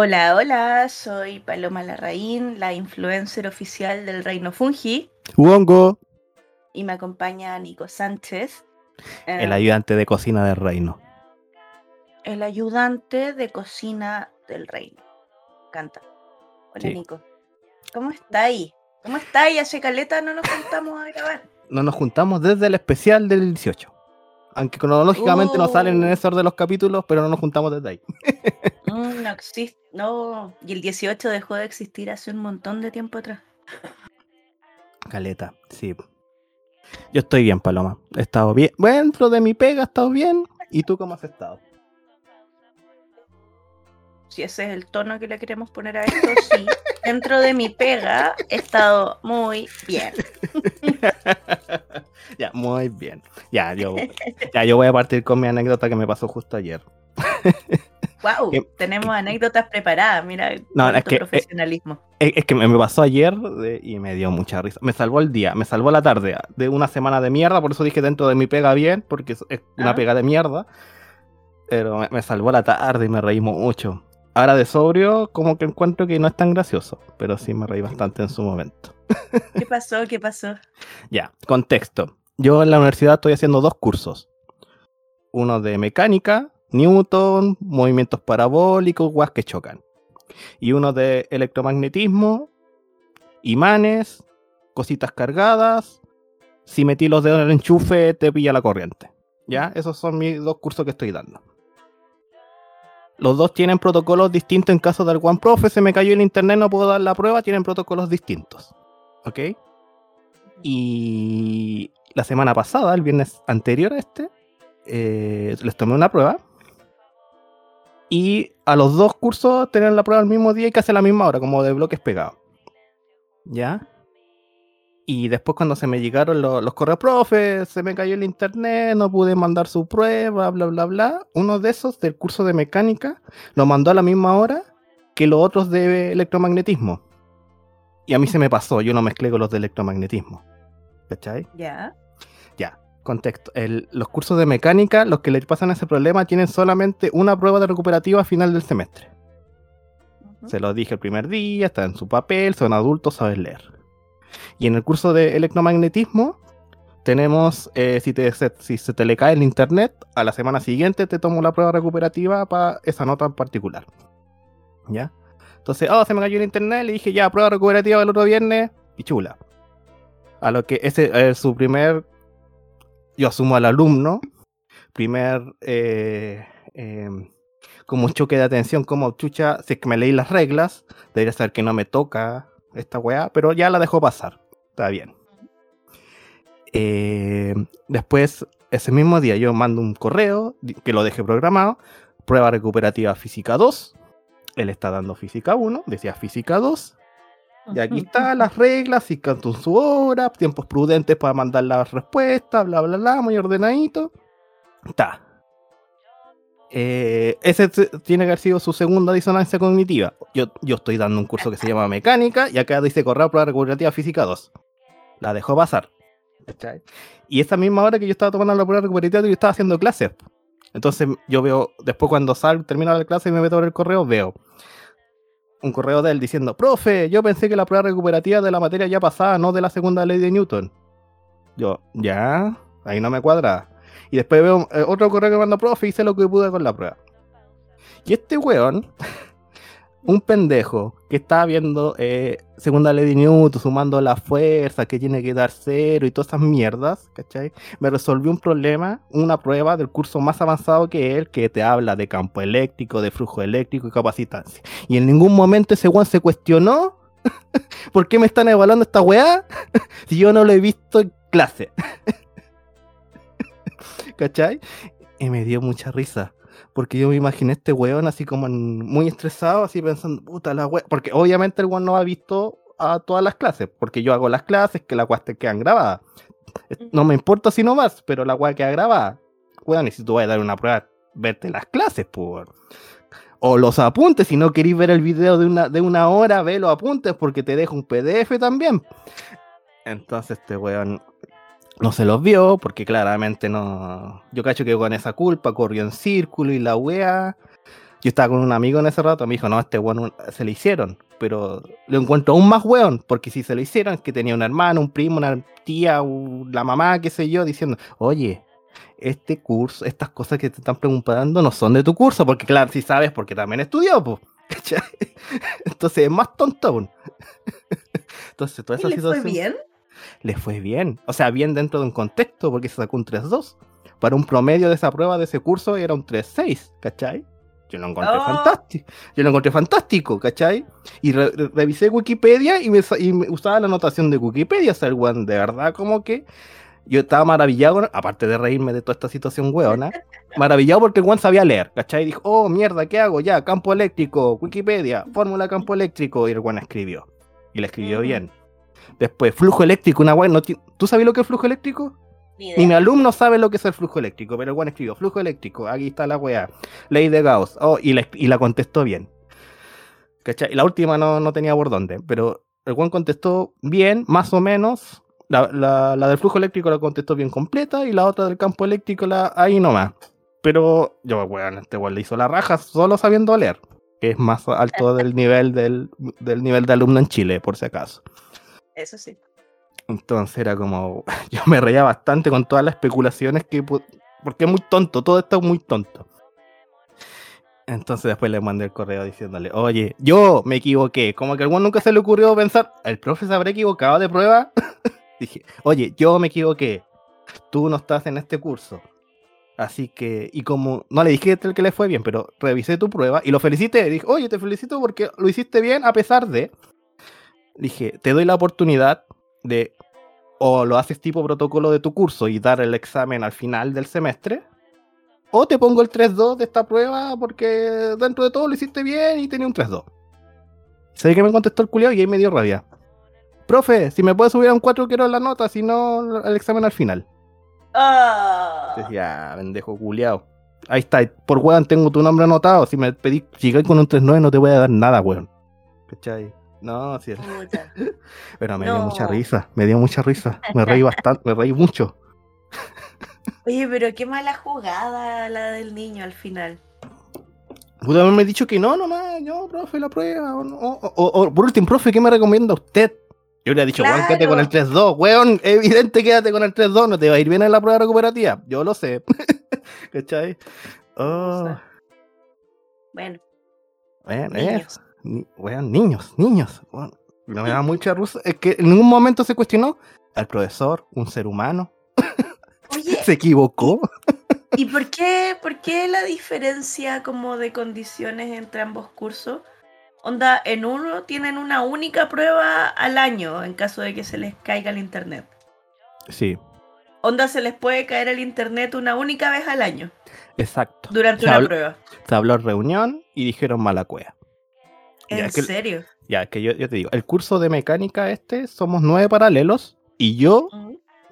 Hola, hola, soy Paloma Larraín, la influencer oficial del Reino Fungi. Wongo, Y me acompaña Nico Sánchez. el eh, ayudante de cocina del reino. el ayudante de cocina del reino. Canta. Hola, Sí. Nico. ¿Cómo estáis? ¿Cómo estáis? Hace caleta no nos juntamos a grabar. No nos juntamos desde el especial del 18. Aunque cronológicamente no salen en Uh. ese orden los capítulos, pero no nos juntamos desde ahí. No existe. No. Y el 18 dejó de existir hace un montón de tiempo atrás. Caleta, sí. Yo estoy bien, Paloma. He estado bien. Dentro de mi pega he estado bien. ¿Y tú cómo has estado? Si ese es el tono que le queremos poner a esto, sí. Dentro de mi pega he estado muy bien. ya, muy bien. Ya yo, ya, yo voy a partir con mi anécdota que me pasó justo ayer. Wow, tenemos anécdotas preparadas, mira, No, es que, eh, profesionalismo. Es es que me pasó ayer de- y me dio mucha risa. Me salvó el día, me salvó la tarde de una semana de mierda, por eso dije dentro de mi pega bien, porque es es una Ah. pega de mierda. Pero me, me salvó la tarde y me reí mucho. Ahora de sobrio, como que encuentro que no es tan gracioso, pero sí me reí bastante en su momento. ¿Qué pasó? ¿Qué pasó? Ya, contexto. Yo en la universidad estoy haciendo dos cursos. Uno de mecánica, Newton, movimientos parabólicos, guas que chocan. Y uno de electromagnetismo, imanes, cositas cargadas. Si metí los dedos en el enchufe, te pilla la corriente. ¿Ya? Esos son mis dos cursos que estoy dando. Los dos tienen protocolos distintos en caso del One Profe. Se me cayó el internet, no puedo dar la prueba. Tienen protocolos distintos. ¿Ok? Y la semana pasada, el viernes anterior a este, eh, les tomé una prueba. Y a los dos cursos tenían la prueba el mismo día y casi a la misma hora, como de bloques pegados. ¿Ya? Y después cuando se me llegaron lo- los correos, profe, se me cayó el internet, no pude mandar su prueba, bla, bla, bla. Uno de esos del curso de mecánica lo mandó a la misma hora que los otros de electromagnetismo. Y a mí se me pasó, yo no mezclé con los de electromagnetismo. ¿Cachai? Ya, contexto. El- los cursos de mecánica, los que les pasan ese problema, tienen solamente una prueba de recuperativa a final del semestre. Se lo dije el primer día, está en su papel, son adultos, saben leer. Y en el curso de electromagnetismo, tenemos, eh, si, te, se, si se te le cae el internet, a la semana siguiente te tomo la prueba recuperativa para esa nota en particular. ¿Ya? Entonces, oh, se me cayó el internet, le dije ya, prueba recuperativa el otro viernes, y chula. A lo que ese es su primer, yo asumo al alumno, primer, eh, em, como un choque de atención, como chucha, si es que me leí las reglas, debería saber que no me toca esta weá, pero ya la dejó pasar. Está bien. Eh, después, ese mismo día, yo mando un correo que lo dejé programado. Prueba recuperativa física 2. Él está dando física 1, decía física 2. Y aquí están las reglas, y canto su hora, tiempos prudentes para mandar las respuestas, bla, bla, bla, muy ordenadito. Está. Eh, ese tiene que haber sido su segunda disonancia cognitiva. Yo, yo estoy dando un curso que se llama mecánica y acá dice correo prueba recuperativa física 2. La dejó pasar. Y esa misma hora que yo estaba tomando la prueba recuperativa, yo estaba haciendo clases. Entonces yo veo, después cuando salgo, termino la clase y me meto por el correo, veo un correo de él diciendo, profe, yo pensé que la prueba recuperativa de la materia ya pasada, no de la segunda ley de Newton. Yo, ya, ahí no me cuadra. Y después veo eh, otro correo que manda, profe, hice lo que pude con la prueba. Y este weón, un pendejo que estaba viendo eh, segunda de Newton, sumando la fuerza, que tiene que dar cero y todas esas mierdas, ¿cachai? Me resolvió un problema, una prueba del curso más avanzado que él, que te habla de campo eléctrico, de flujo eléctrico y capacitancia. Y en ningún momento ese weón se cuestionó por qué me están evaluando esta weá si yo no lo he visto en clase. ¿Cachai? Y me dio mucha risa. Porque yo me imaginé este weón así como en- muy estresado, así pensando, puta la weá. Porque obviamente el weón no ha visto a todas las clases. Porque yo hago las clases que las weas te quedan grabadas. No me importa si no más, pero la weá queda grabada. Weón, y si tú vas a dar una prueba, verte las clases, por. O los apuntes, si no queréis ver el video de una, de una hora, ve los apuntes porque te dejo un PDF también. Entonces este weón no se los vio porque claramente no... Yo cacho que con esa culpa corrió en círculo y la wea... Yo estaba con un amigo en ese rato, me dijo, no, este weón se le hicieron, pero lo encuentro aún más weón, porque si se lo hicieron, es que tenía un hermano, un primo, una tía, la mamá, qué sé yo, diciendo, oye, este curso, estas cosas que te están preguntando no son de tu curso, porque claro, si sabes, porque también estudió, pues. Entonces es más tonto aún. Entonces, toda ¿Y esa fue situación bien? Le fue bien. O sea, bien dentro de un contexto, porque se sacó un 3-2. Para un promedio de esa prueba de ese curso era un 3-6, ¿cachai? Yo lo encontré Oh. fantástico. Yo lo encontré fantástico, ¿cachai? Y re- re- revisé Wikipedia y me, y me usaba la anotación de Wikipedia. O sea, el weón, de verdad, como que yo estaba maravillado, aparte de reírme de toda esta situación weona, maravillado porque el weón sabía leer, ¿cachai? Dijo, oh, mierda, ¿qué hago? Ya, campo eléctrico, Wikipedia, fórmula campo eléctrico. Y el weón escribió. Y le escribió Ujú. bien. Después, flujo eléctrico, una weá. No ¿Tú sabes lo que es flujo eléctrico? Ni Ni mi alumno sabe lo que es el flujo eléctrico, pero el weón escribió flujo eléctrico, aquí está la weá. Ley de Gauss. Oh, y, la, y la contestó bien. ¿Cachai? Y la última no, no tenía por dónde, pero el weón contestó bien, más o menos. La, la- la del flujo eléctrico la contestó bien completa y la otra del campo eléctrico la ahí nomás. Pero yo, weón, este weón le hizo la raja solo sabiendo leer, que es más alto del nivel del, del nivel de alumno en Chile, por si acaso. Eso sí. Entonces era como, yo me reía bastante con todas las especulaciones que, porque es muy tonto, todo esto es muy tonto. Entonces después le mandé el correo diciéndole, oye, yo me equivoqué, como que a algún nunca se le ocurrió pensar, ¿el profe se habrá equivocado de prueba? Dije, oye, yo me equivoqué, tú no estás en este curso. Así que, y como no le dije que le fue bien, pero revisé tu prueba y lo felicité. Dije, oye, te felicito porque lo hiciste bien a pesar de. Dije, te doy la oportunidad de o lo haces tipo protocolo de tu curso y dar el examen al final del semestre, o te pongo el 3-2 de esta prueba porque dentro de todo lo hiciste bien y tenía un 3-2. ¿Sabes que me contestó el culiao y ahí me dio rabia? Profe, si me puedes subir a un 4 quiero la nota, si no el examen al final. Ah. Decía, pendejo culiao. Ahí está, por weón tengo tu nombre anotado. Si me pedí llegar con un 3-9 no te voy a dar nada, weón. ¿Cachai? No, sí. Pero me dio mucha risa, me dio mucha risa. Me reí bastante, me reí mucho. Oye, pero qué mala jugada la del niño al final. Pudo haberme dicho que no, nomás, no, profe, la prueba. O, o- o- o, por último, profe, ¿qué me recomienda usted? Yo le hubiera dicho, weón, quédate con el 3-2, weón, evidente, quédate con el 3-2, no te va a ir bien en la prueba recuperativa. Yo lo sé. ¿Cachai? Oh, Bueno, bueno, niños. Ni- weón, niños, niños. weón. No me da mucha risa. Es que en ningún momento se cuestionó al profesor, un ser humano, Oye, se equivocó. ¿y por qué, por qué la diferencia como de condiciones entre ambos cursos? Onda, en uno tienen una única prueba al año en caso de que se les caiga el internet. Sí, Onda, se les puede caer el internet una única vez al año exacto. durante Se una habló- prueba. Se habló en reunión y dijeron mala cueva. Ya, ¿En es que- serio? Ya, es que yo, yo te digo, el curso de mecánica este, somos nueve paralelos y yo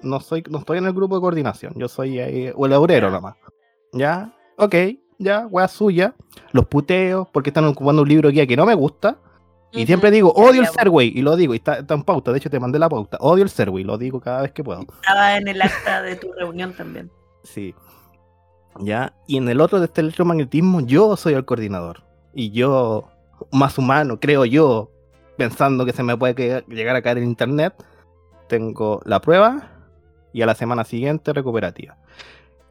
no soy, no estoy en el grupo de coordinación, yo soy ahí, o el obrero nomás. Ya, ok, ya, wea suya, los puteos, porque están ocupando un libro guía que no me gusta, y siempre digo, odio el Serway, y lo digo, y está, está en pauta, de hecho te mandé la pauta, odio el Serway, lo digo cada vez que puedo. Estaba en el acta de tu reunión también. Sí. Ya, y en el otro de este electromagnetismo, yo soy el coordinador. Y yo, más humano, creo yo, pensando que se me puede llegar a caer en internet, tengo la prueba y a la semana siguiente recuperativa.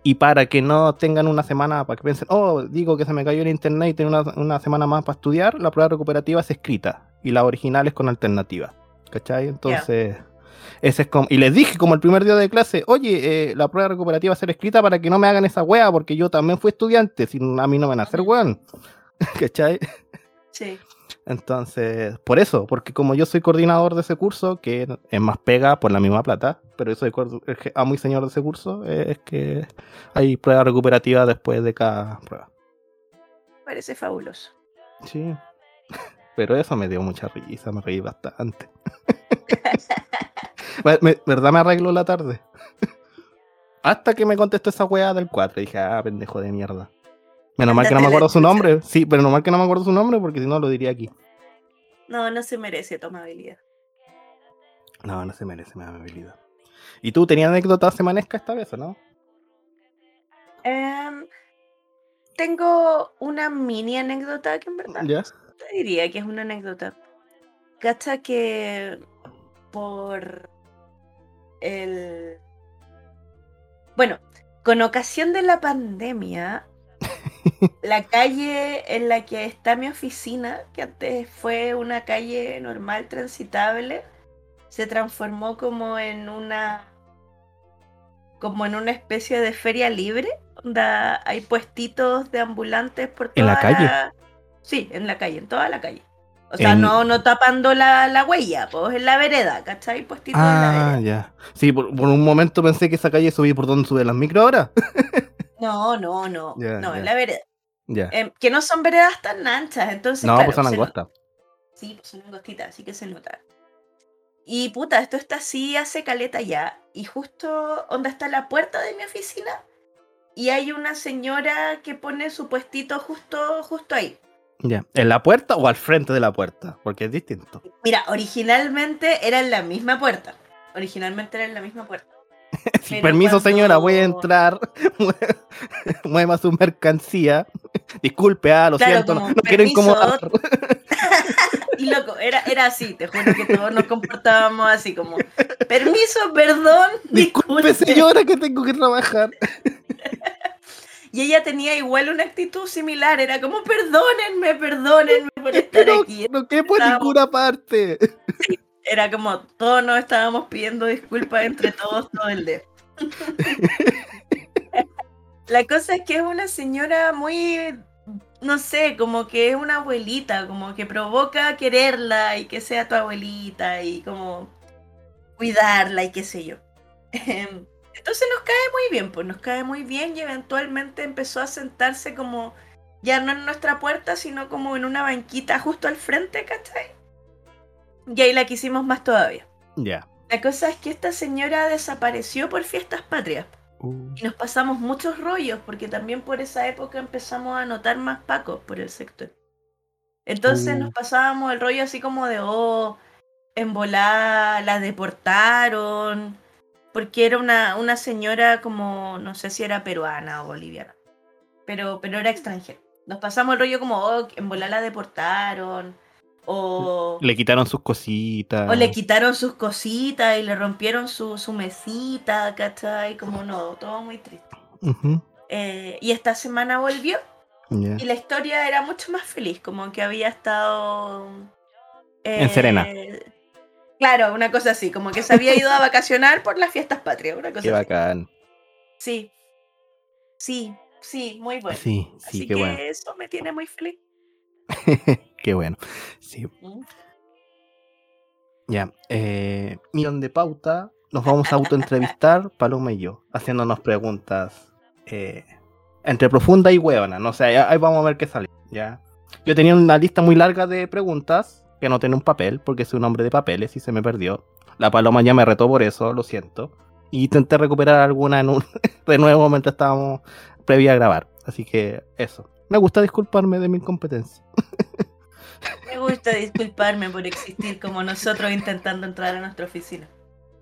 Y para que no tengan una semana, para que piensen, oh, digo que se me cayó el internet y tengo una, una semana más para estudiar, la prueba recuperativa es escrita y la original es con alternativa. ¿Cachai? Entonces, ese es como. Y les dije, como el primer día de clase, oye, eh, la prueba recuperativa va a ser escrita para que no me hagan esa wea, porque yo también fui estudiante, si a mí no me van a hacer weón. ¿Cachai? Sí. Entonces, por eso, porque como yo soy coordinador de ese curso, que es más pega por la misma plata, pero yo soy amo y señor de ese curso, eh, es que hay prueba recuperativa después de cada prueba. Parece fabuloso. Sí. Pero eso me dio mucha risa, me reí bastante. Me- ¿Verdad me arregló la tarde? Hasta que me contestó esa weá del 4. Dije, ah, pendejo de mierda. Menos mal que no me acuerdo su nombre. Sí, pero normal que no me acuerdo su nombre porque si no lo diría aquí. No, no se merece tu amabilidad. No, no se merece mi amabilidad. ¿Y tú tenías anécdotas semanescas esta vez o no? Em, tengo una mini anécdota que en verdad ¿Ya? te diría que es una anécdota. Cacha que por el... Bueno, con ocasión de la pandemia, la calle en la que está mi oficina, que antes fue una calle normal, transitable, se transformó como en una como en una especie de feria libre, donde hay puestitos de ambulantes por toda ¿En la calle? Sí, en la calle, en toda la calle. O sea, En- no, no tapando la, la huella, pues en la vereda, ¿cachai? Puestitos en la Ah, vereda. ya. Sí, por, por un momento pensé que esa calle subía por donde suben las micro ahora. No, no, no, no, ya. en la vereda. Ya. Em, que no son veredas tan anchas, entonces. no, claro, pues son angostas. Sí, pues son angostitas, así que se nota. Y puta, esto está así hace caleta ya. Y justo donde está la puerta de mi oficina. Y hay una señora que pone su puestito justo, justo ahí. Ya. ¿En la puerta o al frente de la puerta? Porque es distinto. Mira, originalmente era en la misma puerta. Originalmente era en la misma puerta. Pero permiso, cuando- señora, voy a entrar. Mueva su mercancía. Disculpe, ah, lo Claro, siento, no, como, no quiero incomodar. Y loco, era, era así, te juro que todos nos comportábamos así como, permiso, perdón, Disculpe, disculpe. señora, que tengo que trabajar. Y ella tenía igual una actitud similar, era como, perdónenme, perdónenme por estar Pero aquí. no quepo en Estábamos- ninguna parte. Era como, todos nos estábamos pidiendo disculpas entre todos todo el día. La cosa es que es una señora muy, no sé, como que es una abuelita, como que provoca quererla y que sea tu abuelita y como cuidarla y qué sé yo. Em, Entonces nos cae muy bien, pues nos cae muy bien y eventualmente empezó a sentarse como ya no en nuestra puerta, sino como en una banquita justo al frente, ¿cachai? Y ahí la quisimos más todavía. Ya. La cosa es que esta señora desapareció por fiestas patrias. Uh, Y nos pasamos muchos rollos, porque también por esa época empezamos a notar más pacos por el sector. Entonces Uh. nos pasábamos el rollo así como de, oh, en volá, la deportaron, porque era una, una señora como, no sé si era peruana o boliviana, pero, pero era extranjera. Nos pasamos el rollo como, oh, en volá la deportaron, o... Le quitaron sus cositas. O le quitaron sus cositas y le rompieron su, su mesita, ¿cachai? Como no, todo muy triste. Eh, y esta semana volvió y la historia era mucho más feliz, como que había estado... En Serena. Claro, una cosa así, como que se había ido a vacacionar por las fiestas patrias, una cosa Qué así. bacán. Sí, sí, sí, muy bueno. Sí, sí, así qué que bueno. eso me tiene muy feliz. qué bueno. Sí, ya. Eh, millón de pauta. Nos vamos a autoentrevistar, Paloma y yo, haciéndonos preguntas eh, entre profunda y huevona. No sé, ahí- ahí vamos a ver qué sale. Ya. Yo tenía una lista muy larga de preguntas que no tenía un papel, porque soy un hombre de papeles y se me perdió. La Paloma ya me retó por eso, lo siento. Y intenté recuperar alguna en un, de nuevo mientras estábamos previa a grabar. Así que eso. Me gusta disculparme de mi incompetencia. Me gusta disculparme por existir como nosotros intentando entrar a nuestra oficina.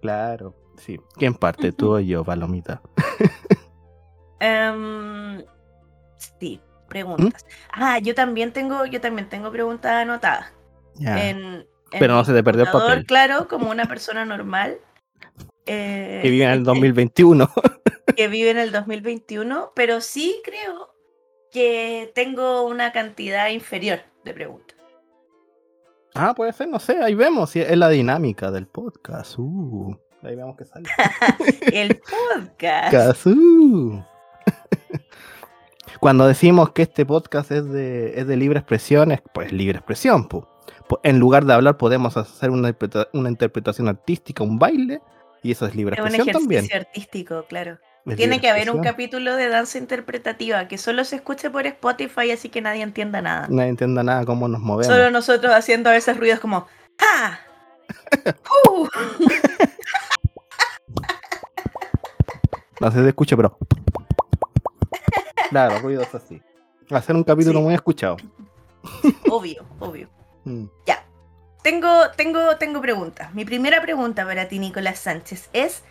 Claro, sí. ¿Quién parte? ¿Tú o yo, Palomita? Em, sí, preguntas. Ah, yo también tengo, yo también tengo preguntas anotadas. Ya. En, en Pero no se te perdió el papel. Claro, como una persona normal. eh, Que vive en el 2021. que vive en el 2021, pero sí creo que tengo una cantidad inferior de preguntas. Ah, puede ser, no sé, ahí vemos. si es la dinámica del podcast. Uh, ahí vemos que sale. El podcast. Cuando decimos que este podcast es de, es de libre expresión, es pues libre expresión. po. En lugar de hablar, podemos hacer una, interpreta- una interpretación artística, un baile, y eso es libre Es un expresión ejercicio también. artístico, claro. Tiene que haber un capítulo de danza interpretativa que solo se escuche por Spotify, así que nadie entienda nada. Nadie entienda nada cómo nos movemos. Solo nosotros haciendo a veces ruidos como ¡Ah! ¡Uh! No se escucha, pero. Claro, ruidos así. Hacer un capítulo Sí. muy escuchado. Obvio, obvio. Mm. Ya. Tengo, tengo, tengo preguntas. Mi primera pregunta para ti, Nicolás Sánchez, es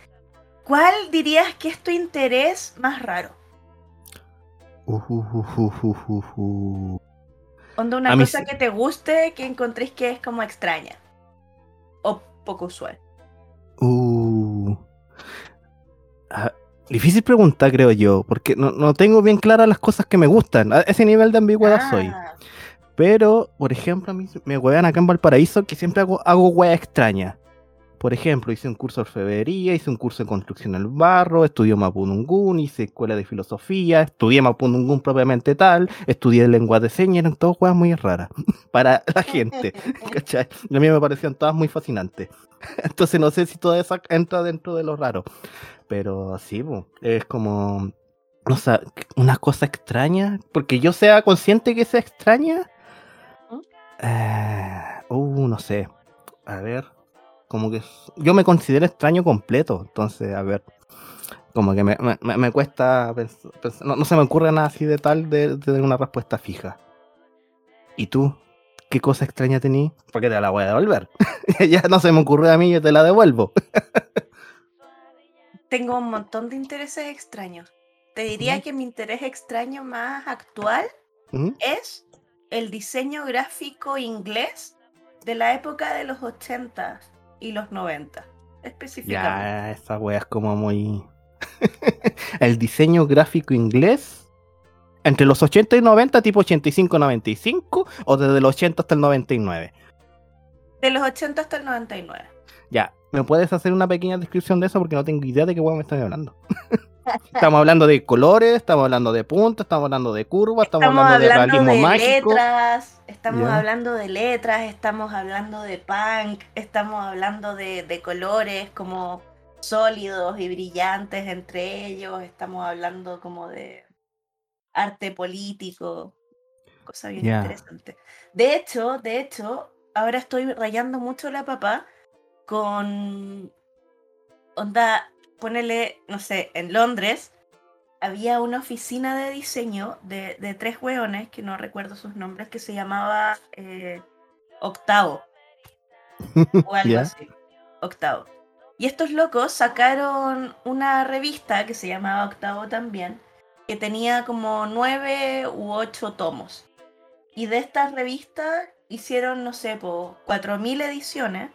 ¿cuál dirías que es tu interés más raro? Uh, uh, uh, uh, uh, uh. Onda una A cosa que te guste que encontréis que es como extraña. O poco usual. Uh. Ah, difícil pregunta, creo yo, porque no, no tengo bien claras las cosas que me gustan. A ese nivel de ambigüedad soy. Ah, Pero, por ejemplo, a mí me huevean acá en Valparaíso que siempre hago, hago weas extrañas. Por ejemplo, hice un curso de orfebrería, hice un curso de construcción del barro, estudié Mapunungún, hice escuela de filosofía, estudié Mapunungún propiamente tal, estudié lengua de señas, eran todas weas muy raras para la gente. ¿cachai? A mí me parecían todas muy fascinantes. Entonces no sé si todo eso entra dentro de lo raro. Pero sí, es como, no sé, una cosa extraña, porque yo sea consciente que sea extraña. ¿Mm? Eh, uh, no sé. A ver, como que yo me considero extraño completo, entonces, a ver, como que me, me- cuesta pens- pens- no, no se me ocurre nada así de tal de, de una respuesta fija. ¿Y tú? ¿Qué cosa extraña tení? Porque te la voy a devolver. ya no se me ocurrió a mí, yo te la devuelvo. tengo un montón de intereses extraños. Te diría que mi interés extraño más actual es el diseño gráfico inglés de la época de los 80 y los 90, específicamente. Ya, esa wea es como muy. el diseño gráfico inglés. Entre los 80 y 90, tipo 85-95, o desde los 80 hasta el 99. De los 80 hasta el 99. Ya, ¿me puedes hacer una pequeña descripción de eso? Porque no tengo idea de qué weón me están hablando. estamos hablando de colores, estamos hablando de puntos, estamos hablando de curvas, estamos, Estamos hablando, de hablando realismo de mágico. letras, estamos hablando de letras, estamos hablando de punk, estamos hablando de, de colores como sólidos y brillantes entre ellos, estamos hablando como de arte político, cosa bien interesante. De hecho, de hecho, ahora estoy rayando mucho la papa con onda, ponele, no sé, en Londres había una oficina de diseño de, de tres hueones, que no recuerdo sus nombres, que se llamaba eh, Octavo o algo así. Octavo. Y estos locos sacaron una revista que se llamaba Octavo también, que tenía como nueve u ocho tomos. Y de estas revistas hicieron, no sé, por 4.000 ediciones,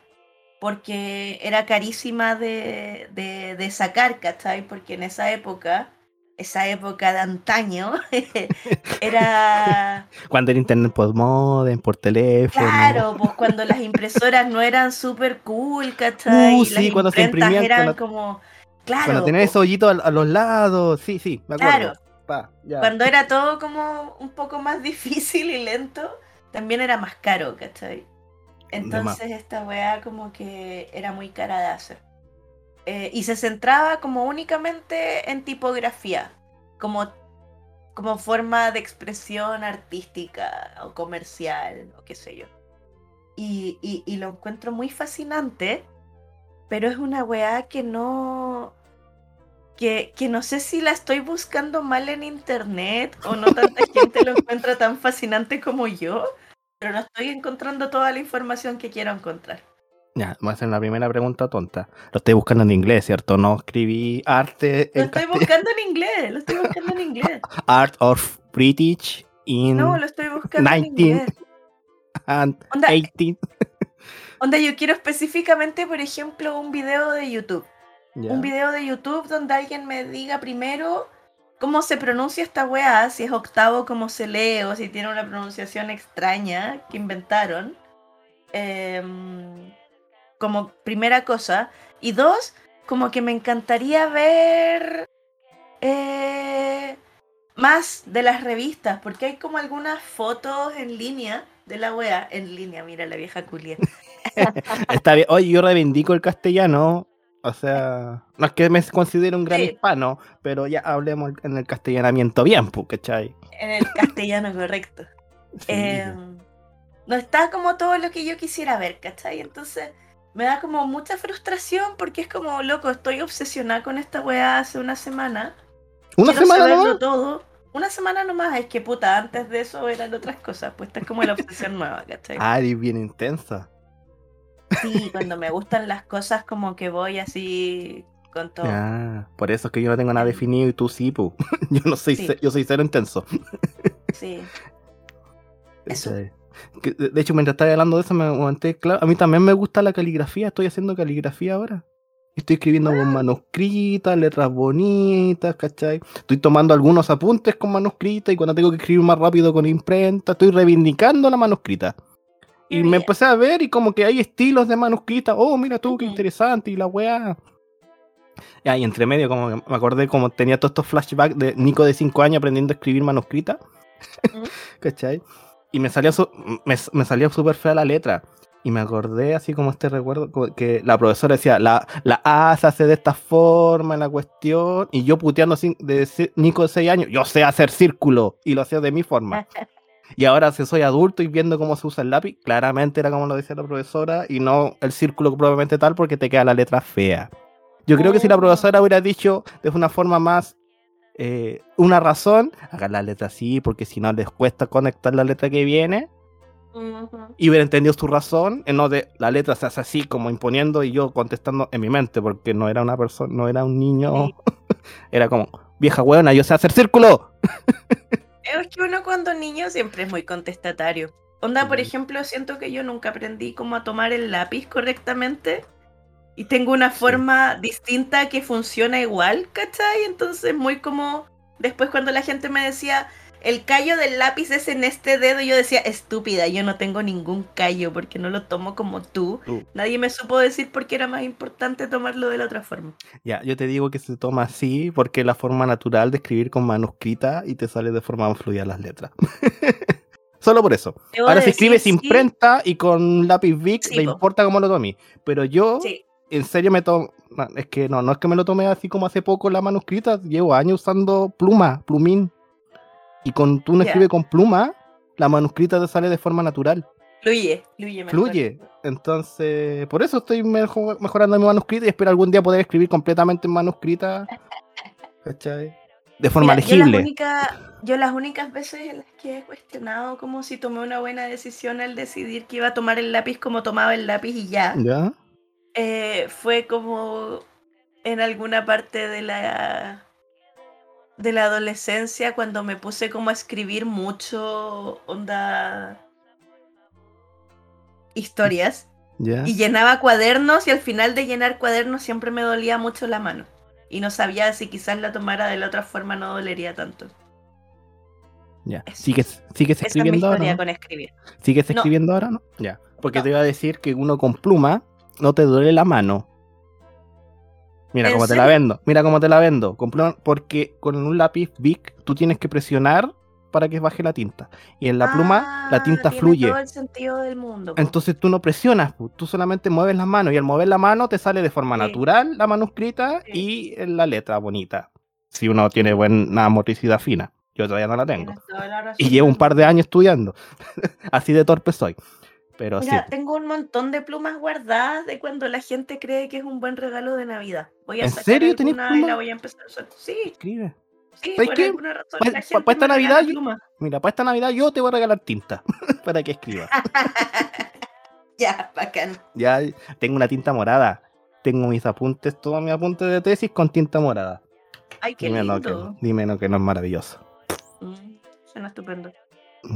porque era carísima de, de, de sacar, ¿cachai? Porque en esa época, esa época de antaño, era... Cuando era internet por modem, por teléfono. Claro, pues cuando las impresoras no eran súper cool, ¿cachai? Uh, Y las sí, cuando se imprimían eran como... Claro, Cuando tenía pues, ese hoyito a, a los lados. Sí, sí, me acuerdo. Claro. Pa, ya. cuando era todo como un poco más difícil y lento, también era más caro, ¿cachai? Entonces esta weá como que era muy cara de hacer. Eh, y se centraba como únicamente en tipografía, como, como forma de expresión artística o comercial o qué sé yo. Y, y- y lo encuentro muy fascinante, pero es una weá que no... Que, que no sé si la estoy buscando mal en internet o no tanta gente lo encuentra tan fascinante como yo, pero no estoy encontrando toda la información que quiero encontrar. Ya, voy a hacer la primera pregunta tonta. Lo estoy buscando en inglés, ¿cierto? No escribí arte Lo en estoy castellano. buscando en inglés, lo estoy buscando en inglés. Art of British in No, lo estoy buscando en 19 inglés. and Onda, 18. onda, yo quiero específicamente, por ejemplo, un video de YouTube. Un video de YouTube donde alguien me diga primero cómo se pronuncia esta weá, si es octavo como se lee o si tiene una pronunciación extraña que inventaron. Em, como primera cosa. Y dos, como que me encantaría ver eh, más de las revistas, porque hay como algunas fotos en línea de la wea. En línea, mira la vieja culia. Está bien. Oye, yo reivindico el castellano. O sea, no es que me considere un gran Sí. hispano, pero ya hablemos en el castellanamiento bien, ¿cachai? En el castellano correcto. Sí, Em, no está como todo lo que yo quisiera ver, ¿cachai? Entonces me da como mucha frustración porque es como, loco, estoy obsesionada con esta weá hace una semana. Una quiero semana nomás. todo. Una semana nomás, es que puta, antes de eso eran otras cosas, pues esta es como la obsesión nueva, ¿cachai? Ah, eres bien intensa. Sí, cuando me gustan las cosas como que voy así con todo. Ah, por eso es que yo no tengo nada definido y tú sí, pu. Yo no soy, Sí. ce- yo soy cero intenso. Sí. Eso. De hecho, mientras estaba hablando de eso, me comenté, claro, a mí también me gusta la caligrafía, estoy haciendo caligrafía ahora. Estoy escribiendo Ah. con manuscritas, letras bonitas, ¿cachai? Estoy tomando algunos apuntes con manuscrita y cuando tengo que escribir más rápido con imprenta, estoy reivindicando la manuscrita. Y me empecé a ver y como que hay estilos de manuscrita. Oh, mira tú, qué interesante. Y la weá. Ya, y entre medio, como me acordé como tenía todos estos flashbacks de Nico de 5 años aprendiendo a escribir manuscrita. ¿Cachai? Y me salió su- me, me salió súper fea la letra. Y me acordé así como este recuerdo que la profesora decía, la, la A se hace de esta forma en la cuestión. Y yo puteando de Nico de 6 años, yo sé hacer círculo. Y lo hacía de mi forma. Y ahora si soy adulto y viendo cómo se usa el lápiz, claramente era como lo decía la profesora y no el círculo propiamente tal porque te queda la letra fea. Yo creo que si la Oh. profesora hubiera dicho de una forma más, eh, una razón, hagan la letra así porque si no les cuesta conectar la letra que viene Ujú. y hubiera entendido su razón, en no de la letra se hace así como imponiendo y yo contestando en mi mente porque no era una persona, no era un niño, Sí. era como, vieja hueona, yo sé hacer círculo. Es que uno cuando niño siempre es muy contestatario. Onda, por ejemplo, siento que yo nunca aprendí cómo a tomar el lápiz correctamente. Y tengo una forma distinta que funciona igual, ¿cachai? Entonces, muy como. Después, cuando la gente me decía, el callo del lápiz es en este dedo, yo decía, estúpida, yo no tengo ningún callo porque no lo tomo como tú. Nadie me supo decir por qué era más importante tomarlo de la otra forma. Ya, yo te digo que se toma así porque es la forma natural de escribir con manuscrita y te sale de forma fluida las letras. Solo por eso. Debo Ahora si decir, escribes sí, imprenta y con lápiz Bic, Sí, le po. importa cómo lo tomé. Pero yo, Sí, en serio me tomo... es que no, no es que me lo tomé así como hace poco la manuscrita. Llevo años usando pluma, plumín. Y cuando tú no escribes con pluma, la manuscrita te sale de forma natural. fluye, fluye mejor. Fluye. Entonces, por eso estoy mejo- mejorando mi manuscrita y espero algún día poder escribir completamente en manuscrita. ¿Cachai? De forma Mira, yo, las legible. única- yo las únicas veces en las que he cuestionado como si tomé una buena decisión al decidir que iba a tomar el lápiz como tomaba el lápiz y ya, ¿Ya? eh, fue como en alguna parte de la de la adolescencia cuando me puse como a escribir mucho onda historias y llenaba cuadernos y al final de llenar cuadernos siempre me dolía mucho la mano y no sabía si quizás la tomara de la otra forma no dolería tanto. Ya. ¿Sigues, sigues Esa es escribiendo ahora? no? con escribir. ¿Sigues No. escribiendo ahora, no? Ya. Porque No. te iba a decir que uno con pluma no te duele la mano. Mira ¿En cómo te la vendo. Mira cómo te la vendo. Porque con un lápiz Bic tú tienes que presionar para que baje la tinta. Y en la pluma la Ah, tinta tiene fluye. todo el sentido del mundo. po. Entonces tú no presionas, tú solamente mueves las manos y al mover la mano te sale de forma Sí. natural la manuscrita Sí. y la letra bonita. Si uno tiene buena motricidad fina. Yo todavía no la tengo. La Y llevo un par de años estudiando. Así de torpe soy. Pero Mira, sí. tengo un montón de plumas guardadas de cuando la gente cree que es un buen regalo de Navidad. Voy a ¿En sacar serio tenés plumas? la voy a empezar a usar. Sí, Escribe. sí, ¿Sabes por qué? alguna razón Pa- la pa- gente pa esta Navidad yo-. Mira, para esta Navidad yo te voy a regalar tinta para que escribas. ya, bacán. ya tengo una tinta morada. Tengo mis apuntes, todos mis apuntes de tesis con tinta morada. Ay, qué Dime no, que, dime no, que no es maravilloso. Mm, suena estupendo.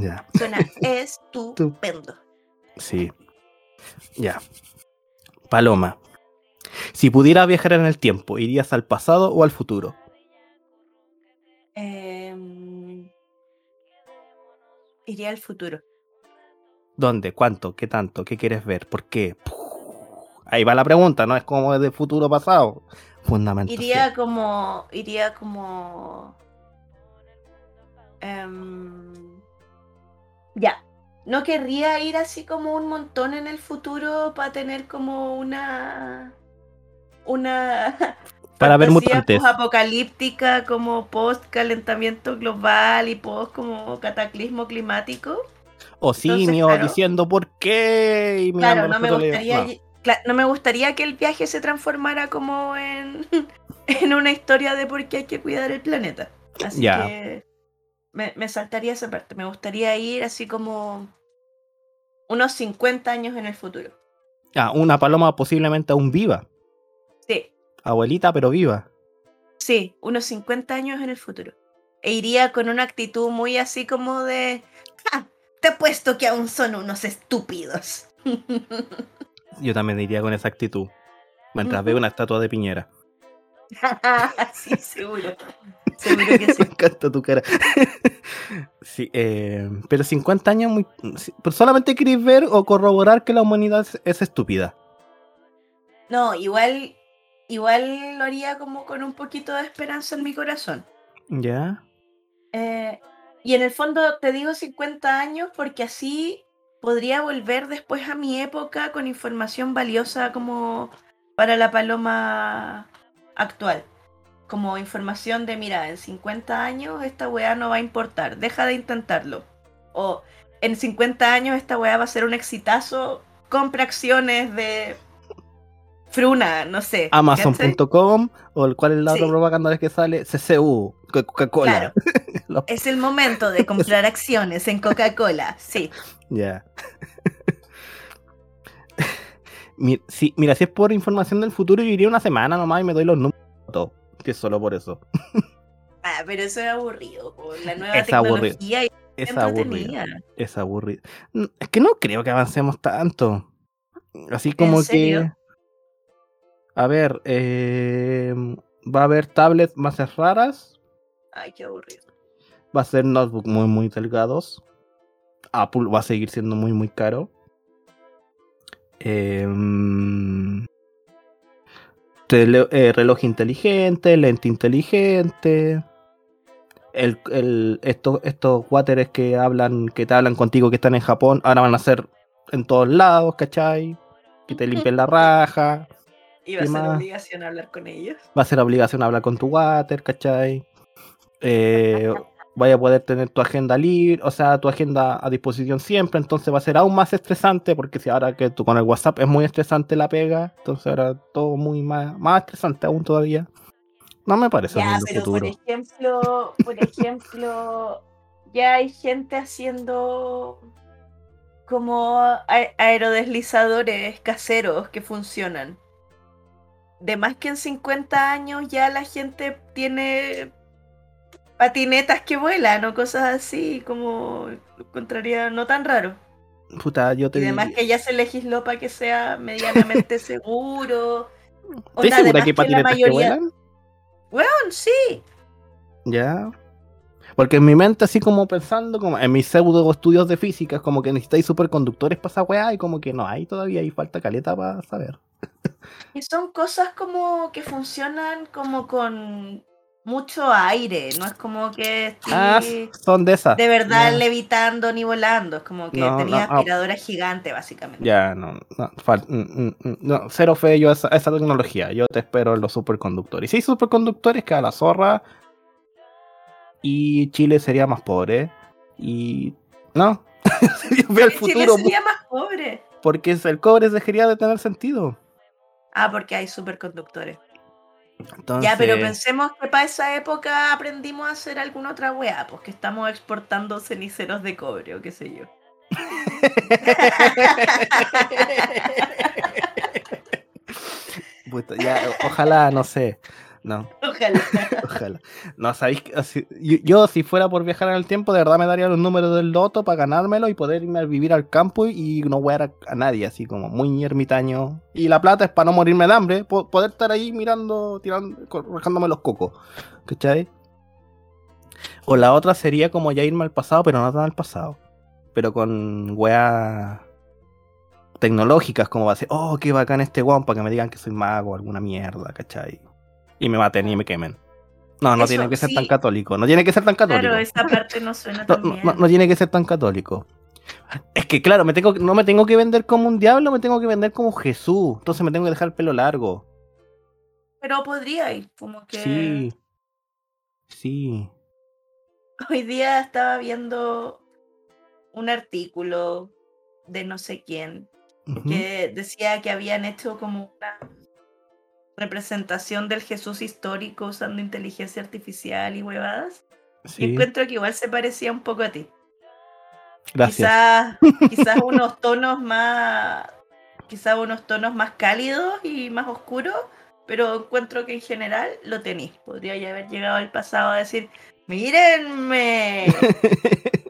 Ya, Suena estupendo. Sí. Ya. Paloma. Si pudieras viajar en el tiempo, ¿irías al pasado o al futuro? Em, iría al futuro. ¿Dónde? ¿Cuánto? ¿Qué tanto? ¿Qué quieres ver? ¿Por qué? Ahí va la pregunta, no es como de futuro pasado. Fundamental. Iría como. Iría como. em, ya. No querría ir así como un montón en el futuro para tener como una. Una. Para ver mutantes. apocalíptica como post calentamiento global y post como cataclismo climático. O simio claro. diciendo por qué. Y Claro, no me gustaría, No. me gustaría que el viaje se transformara como en, en una historia de por qué hay que cuidar el planeta. Así que me, me saltaría esa parte. Me gustaría ir así como unos 50 años en el futuro. Ah, una paloma posiblemente aún viva. Sí, Abuelita, pero viva. Sí, unos 50 años en el futuro. E iría con una actitud muy así como de... "Ja, te apuesto que aún son unos estúpidos. Yo también iría con esa actitud. Mientras veo una estatua de Piñera. sí, seguro. Seguro que Me encanta tu cara. sí, eh, pero 50 años muy. pero solamente queréis ver o corroborar que la humanidad es, es estúpida. No, igual, igual lo haría como con un poquito de esperanza en mi corazón. ¿Ya? Eh, y en el fondo te digo 50 años porque así podría volver después a mi época con información valiosa como para la paloma actual. Como información de, mira, en 50 años esta weá no va a importar, deja de intentarlo. O en 50 años esta weá va a ser un exitazo, compra acciones de Fruna, no sé. Amazon.com o el cual es la otra Sí. propaganda vez que sale CCU, Co- Coca-Cola. Claro. Es el momento de comprar acciones en Coca-Cola, sí. Ya. Mi- si- mira, si es por información del futuro, yo iría una semana nomás y me doy los números. Que solo por eso. Ah, pero eso es aburrido. po. La nueva Es aburrido. tecnología y Es aburrido. Es aburrido. Es que no creo que avancemos tanto. Así como serio? que. A ver, eh, va a haber tablets más raras. Ay, qué aburrido. Va a ser notebook muy, muy delgados. Apple va a seguir siendo muy, muy caro. Em, tele- eh, reloj inteligente, lente inteligente. El, el- estos, estos wateres que hablan, que te hablan contigo que están en Japón, ahora van a ser en todos lados, ¿cachai? Que te limpien la raja. Iba a ¿Qué ser más? obligación hablar con ellos. Va a ser obligación hablar con tu water, ¿cachai? Eh, vaya a poder tener tu agenda libre, o sea, tu agenda a disposición siempre, entonces va a ser aún más estresante, porque si ahora que tú con el WhatsApp es muy estresante la pega, entonces ahora todo muy más, más estresante aún todavía. No me parece Ya, pero futuro. por ejemplo, por ejemplo, ya hay gente haciendo como aerodeslizadores caseros que funcionan. De más que en 50 años ya la gente tiene patinetas que vuelan o cosas así, como lo encontraría no tan raro. Puta, yo te Y además diría- que ya se legisló para que sea medianamente seguro. ¿Estás segura que hay que patinetas que mayoría- vuelan? Weón, sí. Ya. Porque en mi mente, así como pensando, como en mis pseudo estudios de física, como que necesitáis superconductores para esa weá, y como que no hay todavía, hay falta caleta para saber. Y son cosas como que funcionan como con mucho aire, no es como que Ah, estés son de esas. de verdad levitando ni volando, es como que No, tenías no, ah. aspiradora gigante básicamente. Ya, no, mm, mm, mm, cero fe yo a esa, tecnología. Yo te espero en los superconductores. Y si hay superconductores, que a la zorra. Y Chile sería más pobre. Y. No. el Chile futuro. sería más pobre. Porque el cobre dejaría de tener sentido. Ah, porque hay superconductores. Entonces, Ya, pero pensemos que para esa época aprendimos a hacer alguna otra weá, pues que estamos exportando ceniceros de cobre o qué sé yo. Ya, ojalá, no sé. No, Ojalá. ojalá. No, sabéis que yo, yo, si fuera por viajar en el tiempo, de verdad me daría los números del loto para ganármelo y poder irme a vivir al campo y no wear a, a nadie, así como muy ermitaño. Y la plata es para no morirme de hambre, po- poder estar ahí mirando, tirando, co- rajándome los cocos. ¿Cachai? O la otra sería como ya irme al pasado, pero no tan al pasado. Pero con weas tecnológicas, como va a ser, oh, qué bacán este weón, para que me digan que soy mago o alguna mierda, ¿cachai? Y me maten y me quemen. No, no Eso, tiene que ser tan católico. No tiene que ser tan católico. Claro, esa parte no suena tan no, bien. no- no tiene que ser tan católico. Es que claro, me tengo, no me tengo que vender como un diablo, me tengo que vender como Jesús. Entonces me tengo que dejar el pelo largo. Pero podría ir, como que Sí. Sí. hoy día estaba viendo un artículo de no sé quién que decía que habían hecho como una representación del Jesús histórico usando inteligencia artificial y huevadas. Y Sí. encuentro que igual se parecía un poco a ti. Gracias. Quizás, quizás unos tonos más, quizás unos tonos más cálidos y más oscuros, pero encuentro que en general lo tenéis. Podría ya haber llegado al pasado a decir, mírenme,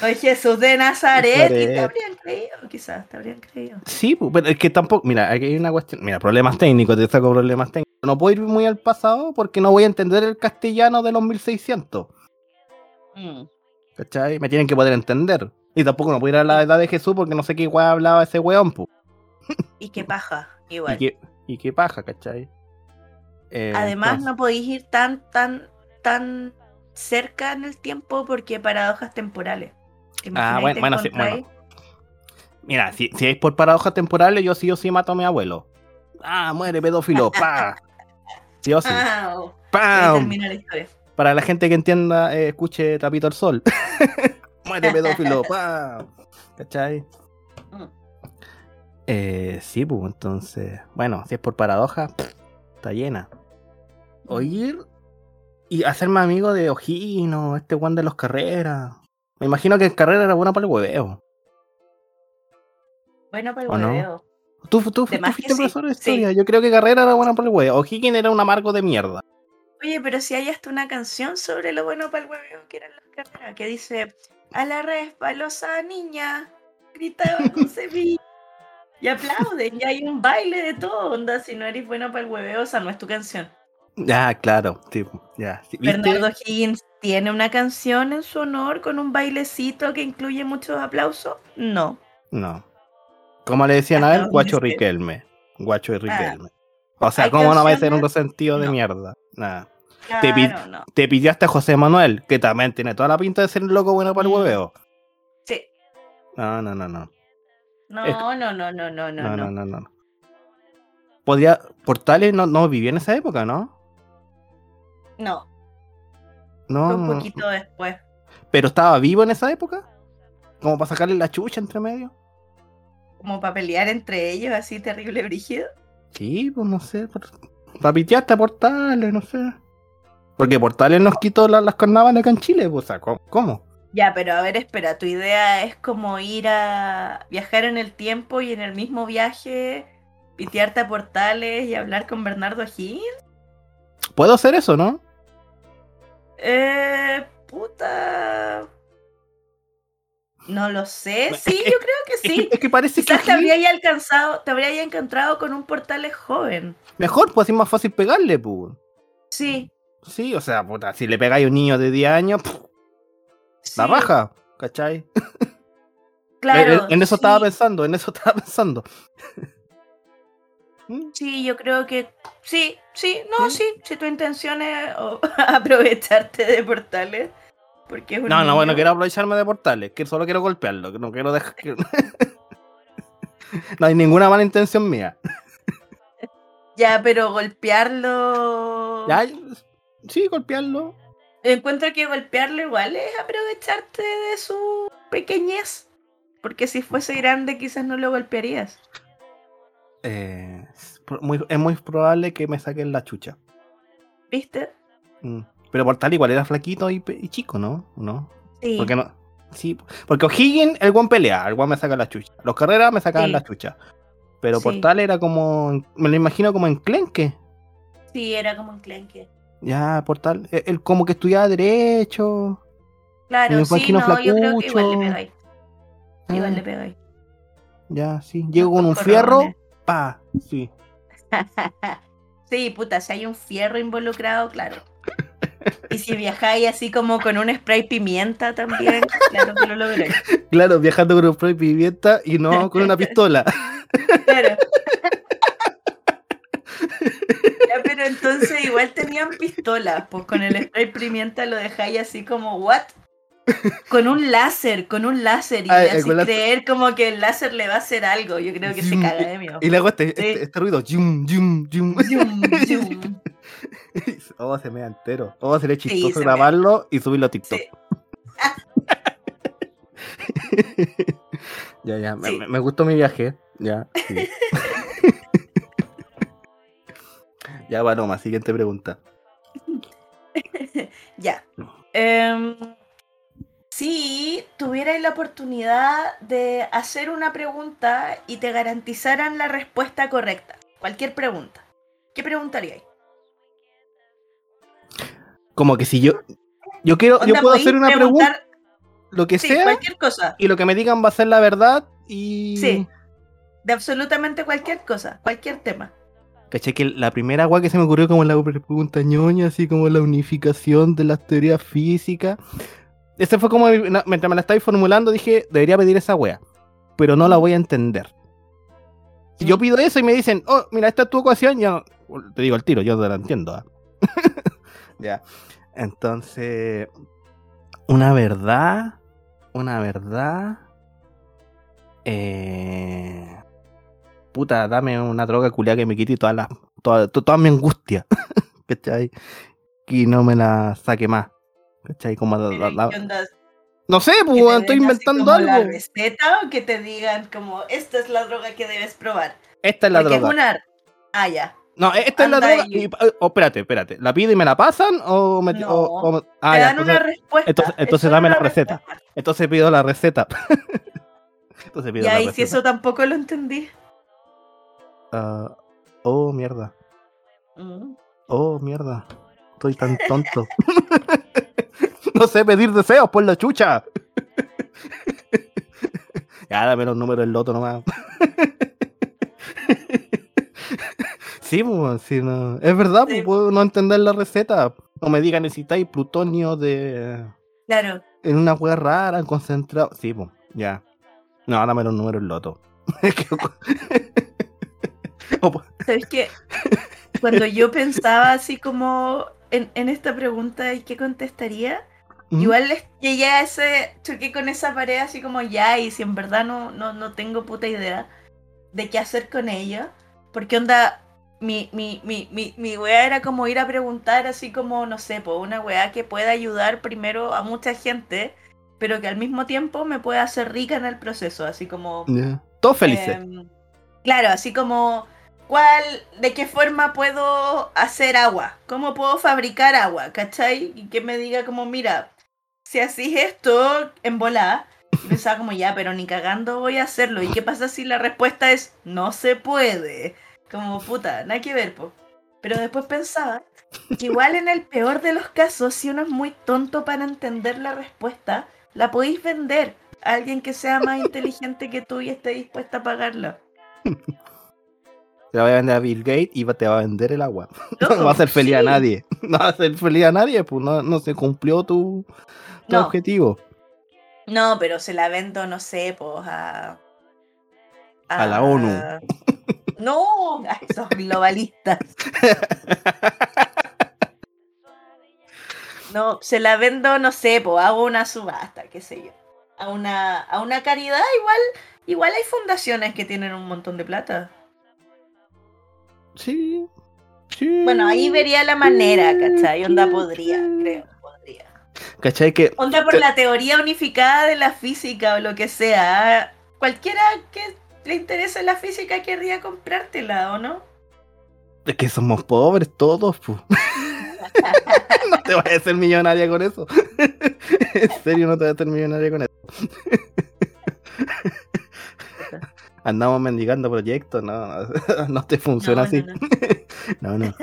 soy Jesús de Nazaret, y te habrían creído, quizás, te habrían creído. Sí, pu, pero es que tampoco, mira, aquí hay una cuestión, mira, problemas técnicos, te saco problemas técnicos. No puedo ir muy al pasado porque no voy a entender el castellano de los 1600. Mm. ¿Cachai? Me tienen que poder entender. Y tampoco no puedo ir a la edad de Jesús porque no sé qué weá hablaba ese weón, pu. Y qué paja, Y igual. qué, y qué paja, ¿cachai? Eh, Además, entonces- no podéis ir tan, tan, tan cerca en el tiempo porque hay paradojas temporales. ¿Te Ah, bueno, bueno, sí, bueno. Mira, si, si es por paradojas temporales, yo sí o sí mato a mi abuelo. Ah, muere pedófilo, pa. Sí o sí. Historia. Para la gente que entienda, eh, escuche Trapito al Sol. muere pedófilo, pa. ¿Cachai? Mm. Eh, sí, pues, entonces. Bueno, si es por paradoja, pff, está llena. Oír y hacerme amigo de Ojino, este Juan de los Carreras. Me imagino que Carrera era bueno para el hueveo. Bueno, para el ¿O no? hueveo. Tú, De fuiste sí, profesor de sí. historia. Yo creo que Carrera era buena para el hueveo. O'Higgins era un amargo de mierda. Oye, pero si hay hasta una canción sobre lo bueno para el hueveo que eran las carreras, que dice a la resbalosa niña, gritaba con Sevilla. Y aplauden, y hay un baile de todo, onda, si no eres bueno para el hueveo, esa no es tu canción. Ya, claro. tipo. Bernardo Higgins tiene una canción en su honor con un bailecito que incluye muchos aplausos. No. No. Como le decían a él, Guacho sé. Riquelme. Guacho y Riquelme. O sea, Ah. ¿cómo no va a ser un resentido de no. mierda? Nada. Claro, Te pi- no. Te pillaste a José Manuel, que también tiene toda la pinta de ser un loco bueno para el Mm. hueveo. Sí. No, no, no, no. No, Es- no, no, no, no, no, No, no, no. no, no. Podría. Portales no, no vivía en esa época, ¿no? No, No. un poquito después. Pero estaba vivo en esa época. Como para sacarle la chucha entre medio. Como para pelear entre ellos, así terrible brígido. Sí, pues no sé. Para pitearte a Portales, no sé. Porque Portales nos quitó la- las carnavales acá en Chile, pues, o sea, ¿cómo? cómo? Ya, pero a ver, espera, tu idea es como ir a viajar en el tiempo y en el mismo viaje pitearte a portales y hablar con Bernardo Higgins. Puedo hacer eso, ¿no? Eh, puta. No lo sé. Sí, yo creo que sí. Es que parece que Quizás te aquí- habría alcanzado, te habría encontrado con un portales joven. mejor, pues así es más fácil pegarle, pues. Sí. Sí, o sea, puta, si le pegáis a un niño de 10 años, pff, la sí, raja, ¿cachai? Claro. en, en eso sí. estaba pensando, en eso estaba pensando. ¿Mm? Sí, yo creo que sí, sí, no, sí, si tu intención es o, aprovecharte de portales, porque es un No, no, bueno, quiero aprovecharme de portales, que solo quiero golpearlo, que no quiero dejar no hay ninguna mala intención mía. Ya, pero golpearlo. Ya, sí, golpearlo. Encuentro que golpearlo igual es aprovecharte de su pequeñez. Porque si fuese grande, quizás no lo golpearías. Eh, es muy- es muy probable que me saquen la chucha. ¿Viste? Mm. Pero Portal igual era flaquito y, chico, ¿no? ¿No? Sí. Porque no. Sí, porque O'Higgins, el buen pelea, el buen me saca la chucha. Los carreras me sacaban Sí. la chucha. Pero Sí. Portal era como. Me lo imagino como enclenque. Sí, era como un clenque. Ya, Portal. Él, él como que estudiaba Derecho. Claro, Me sí, imagino no, yo creo que igual le flacucho. pegáis. Igual Ah, le pegáis. Ya, sí. Llego con un fierro. Pa. Sí. sí, puta, si hay un fierro involucrado, claro. Y si viajáis así como con un spray pimienta también, claro que lo. Claro, viajando con un spray pimienta y no con una pistola. Claro. Ya, pero entonces igual tenían pistolas, pues con el spray pimienta lo dejáis así como, ¿what? Con un láser, con un láser, y Ah, con láser. creer como que el láser le va a hacer algo. Yo creo que se caga de miedo. Y le hago este, Sí. este, este ruido. Yum, yum, yum. Zum, zum. Oh, se me da entero. Oh, sería Sí, chistoso me- grabarlo y subirlo a TikTok. Sí. ya, ya. Me, Sí. me- me gustó mi viaje. Ya. sí. ya, Paloma, siguiente pregunta. Ya. Em, si tuvierais la oportunidad de hacer una pregunta y te garantizaran la respuesta correcta, cualquier pregunta, ¿qué preguntaríais? Como que si yo. Yo quiero. Yo puedo hacer una pregunta, lo que Sí, sea, cualquier cosa. y lo que me digan va a ser la verdad. Y. Sí. De absolutamente cualquier cosa, cualquier tema. Caché que la primera agua que se me ocurrió como la pregunta ñoña, así como la unificación de las teorías físicas. Ese fue como, mientras me la estáis formulando, dije, debería pedir esa wea, pero no la voy a entender. Si yo pido eso y me dicen, oh, mira, esta es tu ecuación, yo no- te digo al tiro, yo no la entiendo. ¿ah? ya. Entonces, una verdad, una verdad. Eh, puta, dame una droga culiada que me quite toda la, toda, to- toda mi angustia. ¿Cachai? Y no me la saque más. ¿Cachai? Como la-. No sé, pues estoy inventando como la algo. receta o que te digan como esta es la droga que debes probar. Esta es la Porque droga. es una. Ah, ya. No, esta es la droga. y- y- oh, espérate, espérate. ¿La pido y me la pasan? ¿O me.? No. o- o me- ah, te ya, dan una respuesta. entonces- dame la receta. respuesta. entonces pido la receta. entonces pido y receta. si eso tampoco lo entendí. Ah, oh, mierda. Mm. Oh, mierda. Estoy tan tonto. no sé pedir deseos por la chucha. ya, dame los números del loto nomás. sí, pues, sí, no. es verdad, pues, Sí. puedo no entender la receta. No me digan, necesitáis plutonio de... Claro. en una hueá rara, concentrado. Sí, pues, ya. No, dame los números del loto. ¿Sabes qué? Cuando yo pensaba así como en, en esta pregunta y qué contestaría, ¿Mm? igual llegué a ese, choqué con esa pared así como ya, y si en verdad no, no, no tengo puta idea de qué hacer con ella, porque onda, mi, mi, mi, mi, mi wea era como ir a preguntar así como, no sé, pues una wea que pueda ayudar primero a mucha gente, pero que al mismo tiempo me pueda hacer rica en el proceso, así como... Ya. Todos felices. Em, claro, así como cuál, de qué forma puedo hacer agua, cómo puedo fabricar agua, ¿cachai? Y que me diga como, mira, si así esto en volá, y pensaba como ya, pero ni cagando voy a hacerlo. ¿Y qué pasa si la respuesta es no se puede? Como puta, nada que ver, po. Pero después pensaba que igual en el peor de los casos, si uno es muy tonto para entender la respuesta, la podéis vender a alguien que sea más inteligente que tú y esté dispuesta a pagarla. Te la voy a vender a Bill Gates y va- te va a vender el agua. No va a hacer feliz a nadie. No va a hacer feliz a nadie, pues no, no se cumplió tu, tu No. objetivo. No, pero se la vendo, no sé, pues a. A la ONU. No, a esos globalistas. No, se la vendo, no sé, pues hago una subasta, qué sé yo. A una, a una caridad, igual, igual hay fundaciones que tienen un montón de plata. Sí. Sí. Bueno, ahí vería la manera, ¿cachai? Onda podría, creo. ¿Cachai? Que Onda por la teoría unificada de la física o lo que sea. Cualquiera que le interese la física querría comprártela, ¿o no? es que somos pobres todos, pues. no te vas a hacer millonaria con eso. en serio, no te vas a hacer millonaria con eso. Andamos mendigando proyectos, no, no, no te funciona No, así. no, No, no.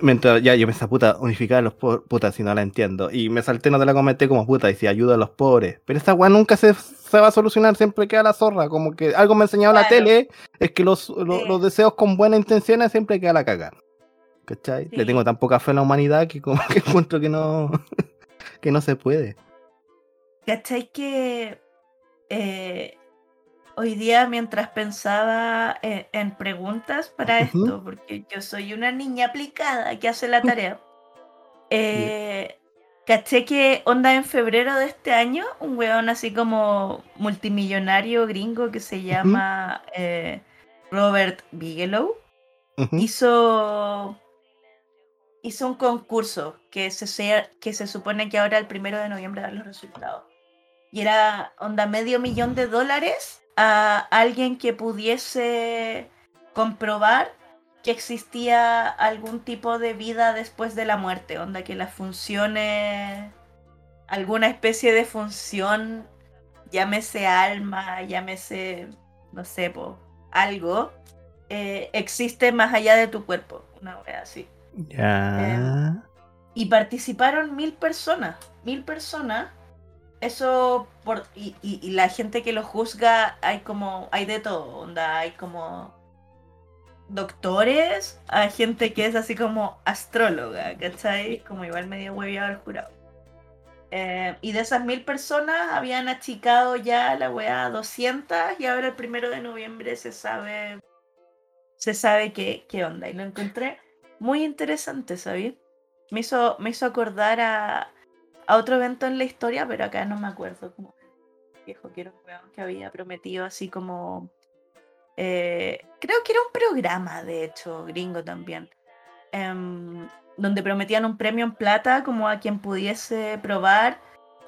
Mientras ya yo pensaba, puta, unificar a los pobres, puta, si no la entiendo. Y me salté, no te la comenté como puta, y si ayuda a los pobres. Pero esta weá nunca se, se va a solucionar, siempre queda la zorra. Como que algo me ha enseñado la tele, es que los, los, Sí. los deseos con buenas intenciones siempre queda la caga. ¿Cachai? Le tengo tan poca fe en la humanidad que como que encuentro que no, que no se puede. ¿Cachai que eh, hoy día mientras pensaba en, en preguntas para Ujú. esto, porque yo soy una niña aplicada que hace la tarea, eh, caché que onda en febrero de este año, un weón así como multimillonario gringo que se llama eh, Robert Bigelow, Ujú. hizo hizo un concurso que se, sea- que se supone que ahora el primero de noviembre dan los resultados. Y era onda medio millón de dólares a alguien que pudiese comprobar que existía algún tipo de vida después de la muerte, onda que las funciones, alguna especie de función, llámese alma, llámese, no sé, po, algo, eh, existe más allá de tu cuerpo. Una wea así. Ya. Y participaron mil personas. Mil personas. Eso por. Y, y- y la gente que lo juzga, hay como. hay de todo. Onda, hay como doctores, hay gente que es así como astróloga, ¿cachai? Como igual medio hueviado al jurado. Eh, y de esas mil personas habían achicado ya la weá a 200 y ahora el primero de noviembre se sabe se sabe qué, qué onda. Y lo encontré muy interesante, ¿sabes? Me hizo, me hizo acordar a, a otro evento en la historia, pero acá no me acuerdo como viejo que era un weón que había prometido así como eh, creo que era un programa, de hecho, gringo también, em, donde prometían un premio en plata como a quien pudiese probar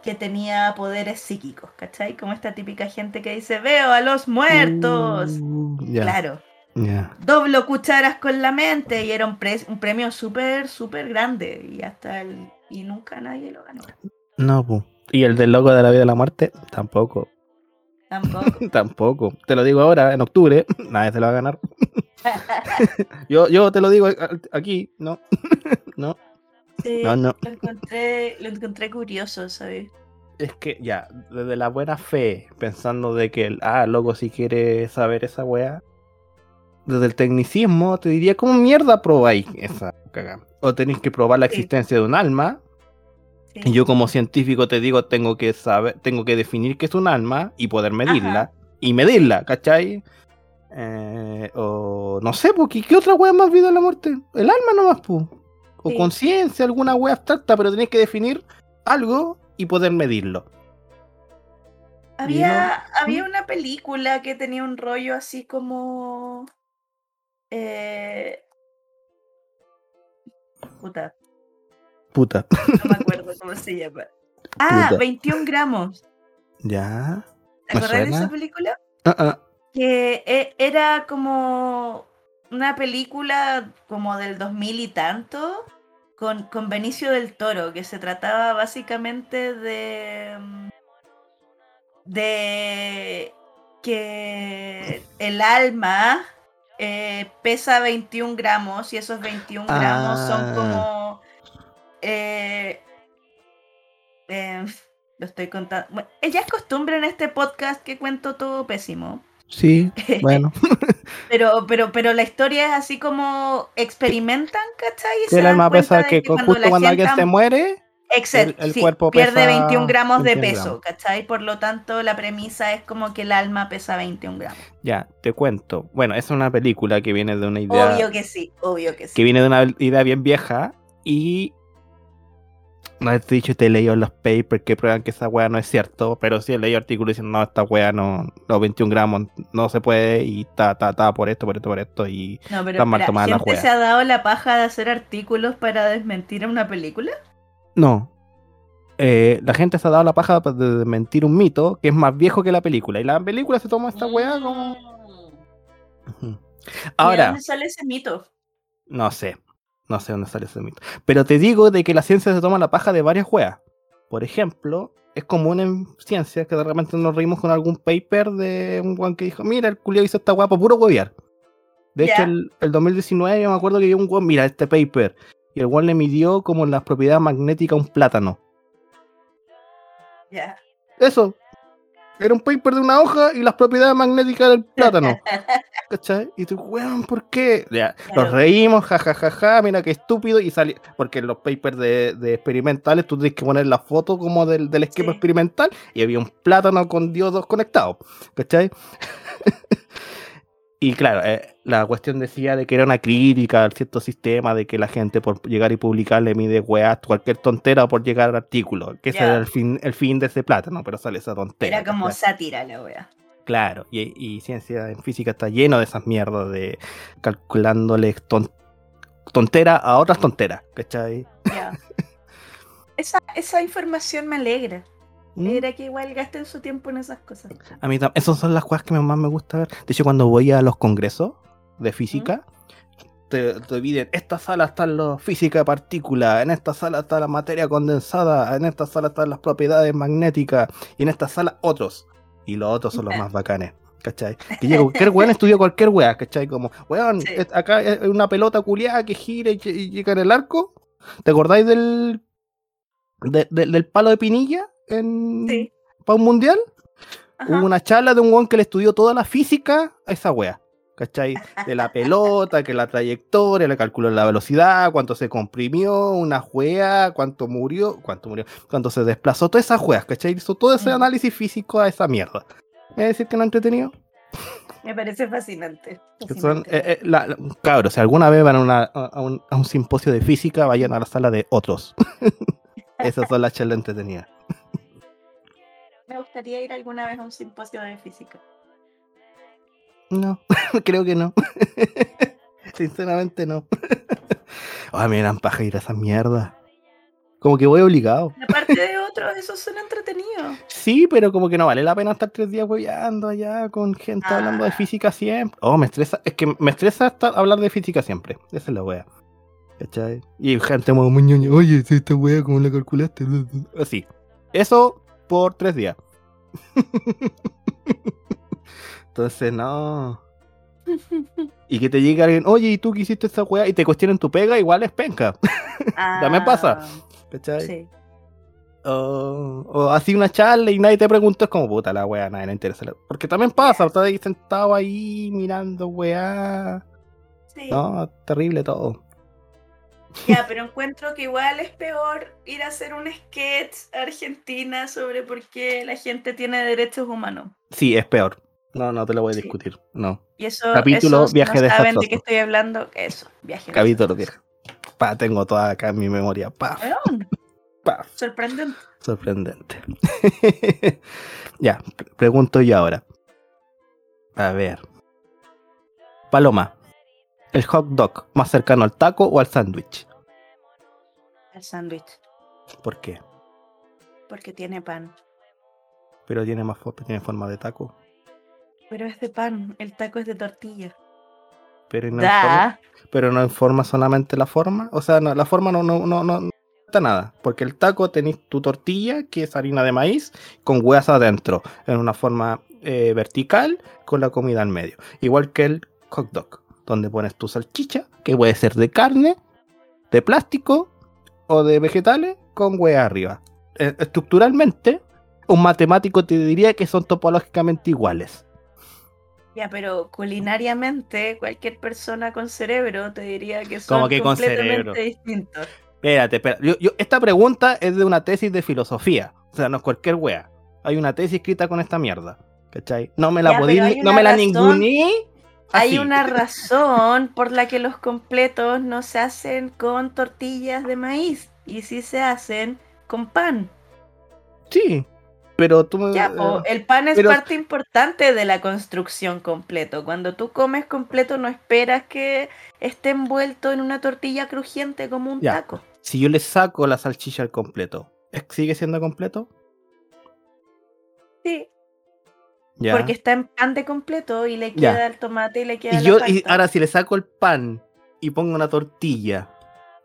que tenía poderes psíquicos, ¿cachai? Como esta típica gente que dice, veo a los muertos. Uh, ya, Claro, ya. doblo cucharas con la mente y era un, pre- un premio súper, súper grande y hasta el... y nunca nadie lo ganó. No, pu. Y el del loco de la vida y la muerte, tampoco. Tampoco. Tampoco. Te lo digo ahora, en octubre, nadie se lo va a ganar. Yo, yo te lo digo aquí, no. no, Sí, no, no. Lo encontré, lo encontré curioso, ¿sabes? Es que ya, desde la buena fe, pensando de que el, ah, loco, si quiere saber esa weá, desde el tecnicismo, te diría, ¿cómo mierda probáis esa cagada? O tenéis que probar la Sí. existencia de un alma. Y yo como científico te digo, tengo que saber, tengo que definir qué es un alma y poder medirla, Ajá. y medirla, ¿cachai? Eh, o no sé, porque ¿qué otra weá más vida en la muerte? El alma nomás, pu. O Sí. conciencia, alguna weá abstracta, pero tenéis que definir algo y poder medirlo. Había, ¿Mm? había una película que tenía un rollo así como. Eh... Puta, Puta. no me acuerdo cómo se llama. Ah, Puta. 21 gramos. Ya. ¿Te ¿Me acordás de esa película? Ah, ah. Que e- era como una película como del 2000 y tanto con, con Benicio del Toro, que se trataba básicamente de. mm, de que el alma eh, pesa 21 gramos y esos 21 gramos Ah. son como. Eh, eh, lo estoy contando. Bueno, ya es costumbre en este podcast que cuento todo pésimo. Sí, bueno. Pero, pero, pero la historia es así como experimentan, ¿cachai? Y el alma pesa que, que cu- cuando justo cuando alguien se muere, Exacto, el sí, cuerpo pierde pesa 21 gramos de 21 peso, gramos. ¿cachai? Por lo tanto, la premisa es como que el alma pesa 21 gramos. ya, te cuento. Bueno, es una película que viene de una idea. Obvio que sí, obvio que sí. que viene de una idea bien vieja y no he dicho te he leído los papers que prueban que esa weá no es cierto, pero sí he leído artículos diciendo no, esta weá no, los 21 gramos no se puede y ta, ta, ta, por esto, por esto, por esto y No, pero mal tomada la ¿gente se ha dado la paja de hacer artículos para desmentir a una película? no. Eh, la gente se ha dado la paja de desmentir un mito que es más viejo que la película y la película se toma esta weá como... Mm. Ujú. ¿Y de Ahora, dónde sale ese mito? No sé. No sé dónde sale ese mito. Pero te digo de que la ciencia se toma la paja de varias weas. Por ejemplo, es común en ciencia que de repente nos reímos con algún paper de un weón que dijo, mira, el culiao hizo esta por puro huevear. De hecho, el, el 2019 yo me acuerdo que vi un weón, mira, este paper. Y el weón le midió como las propiedades magnéticas a un plátano. Ya. Eso. Era un paper de una hoja y las propiedades magnéticas del plátano. ¿Cachai? Y tú, weón, ¿por qué? Ya, Claro. Nos reímos, jajajaja, mira qué estúpido. Y salió. Porque en los papers de, de experimentales tú tienes que poner la foto como del, del esquema Sí. experimental y había un plátano con diodos conectados. ¿Cachai? y claro, eh, la cuestión decía de que era una crítica al cierto sistema, de que la gente por llegar y publicar le mide weas, cualquier tontera por llegar al artículo. Que ese Ya. era el fin, el fin de ese plátano, pero sale esa tontera. Era como sátira la wea. Claro, y, y ciencia en física está lleno de esas mierdas de calculándole ton- tontera a otras tonteras, ¿cachai? Ya. Esa, esa información me alegra. ¿Mm? Alegra que igual gasten su tiempo en esas cosas. A mí tam- esas son las cosas que más me gusta ver. De hecho, cuando voy a los congresos de física, te, te dividen, esta sala está la física de partículas, en esta sala está la materia condensada, en esta sala están las propiedades magnéticas, y en esta sala otros. Y los otros son los más bacanes. ¿Cachai? Que llega cualquier weón estudia cualquier weá, ¿cachai? Como, weón, Sí. acá hay una pelota culiada que gira y, llega en el arco. ¿Te acordáis del, de- de- del palo de pinilla en, Sí. para un mundial? Ajá. Hubo una charla de un weón que le estudió toda la física a esa wea. ¿Cachai? De la pelota, que la trayectoria, le calculó la velocidad, cuánto se comprimió, una wea, cuánto murió, cuánto murió, cuánto se desplazó, todas esas weas, ¿cachai? Hizo todo ese Mm. análisis físico a esa mierda. ¿Me va a decir que no es entretenido? Me parece fascinante. Que son, fascinante. eh, eh, la- la- cabros, si alguna vez van a, una- a un, a un simposio de física, vayan a la sala de otros. Esas son las charlas entretenidas. Me gustaría ir alguna vez a un simposio de física. No, creo que no. Sinceramente no. Ay, me dan paja ir a esa mierda. Como que voy obligado. Aparte de otros, esos son entretenidos. Sí, pero como que no vale la pena estar tres días hueveando allá con gente hablando de Ah. física siempre. Oh, me estresa. Es que me estresa estar, hablar de física siempre. Esa es la wea. ¿Cachai? Y gente muy ñoña, Oye, esta wea, ¿cómo la calculaste? Así. Eso por tres días. Entonces, no. Y que te llegue alguien, oye, ¿y tú qué hiciste esta wea? Y te cuestionen tu pega, igual es penca. También pasa. Ah, ¿Cachai? Sí. O, o así una charla y nadie te preguntó, es como puta la weá, nadie le interesa. Porque también pasa, estás ahí sentado ahí mirando weá. sí. No, terrible todo. Ya, pero encuentro que igual es peor ir a hacer un sketch a Argentina sobre por qué la gente tiene derechos humanos. Sí, es peor. No, no te lo voy a Sí. discutir. No. Y eso, Capítulo Viaje no saben de qué estoy hablando. Eso, viaje. Capítulo desastroso. viejo. Pa, tengo toda acá en mi memoria. Pa, pa. sorprendente. Sorprendente. ya, pre- pregunto yo ahora. A ver. Paloma, ¿el hot dog más cercano al taco o al sándwich? El sándwich, ¿Por qué? porque tiene pan. Pero tiene más tiene forma de taco. Pero es de pan, el taco es de tortilla. Pero no, en forma, pero no informa solamente la forma. O sea, no, la forma no, no, no, no, no está nada. Porque el taco tenéis tu tortilla, que es harina de maíz, con hueas adentro, en una forma eh, vertical, con la comida al medio. Igual que el hot dog, donde pones tu salchicha, que puede ser de carne, de plástico o de vegetales, con hueá arriba. Eh, estructuralmente, un matemático te diría que son topológicamente iguales. Ya, pero culinariamente, cualquier persona con cerebro te diría que son Como que con completamente distintos. Espérate, espérate. Yo- yo- esta pregunta es de una tesis de filosofía. O sea, no es cualquier wea. Hay una tesis escrita con esta mierda. ¿Cachai? No me la Ya, podí, no me la razón. Hay una razón por la que los completos no se hacen con tortillas de maíz y sí se hacen con pan. Sí. Pero tú me. Ya, po, el pan es pero- parte importante de la construcción completo. Cuando tú comes completo no esperas que esté envuelto en una tortilla crujiente como un Ya. taco. Si yo le saco la salchicha al completo, ¿es- ¿sigue siendo completo? Sí, Porque está en pan de completo y le queda el tomate y le queda y la yo, y ahora si le saco el pan y pongo una tortilla,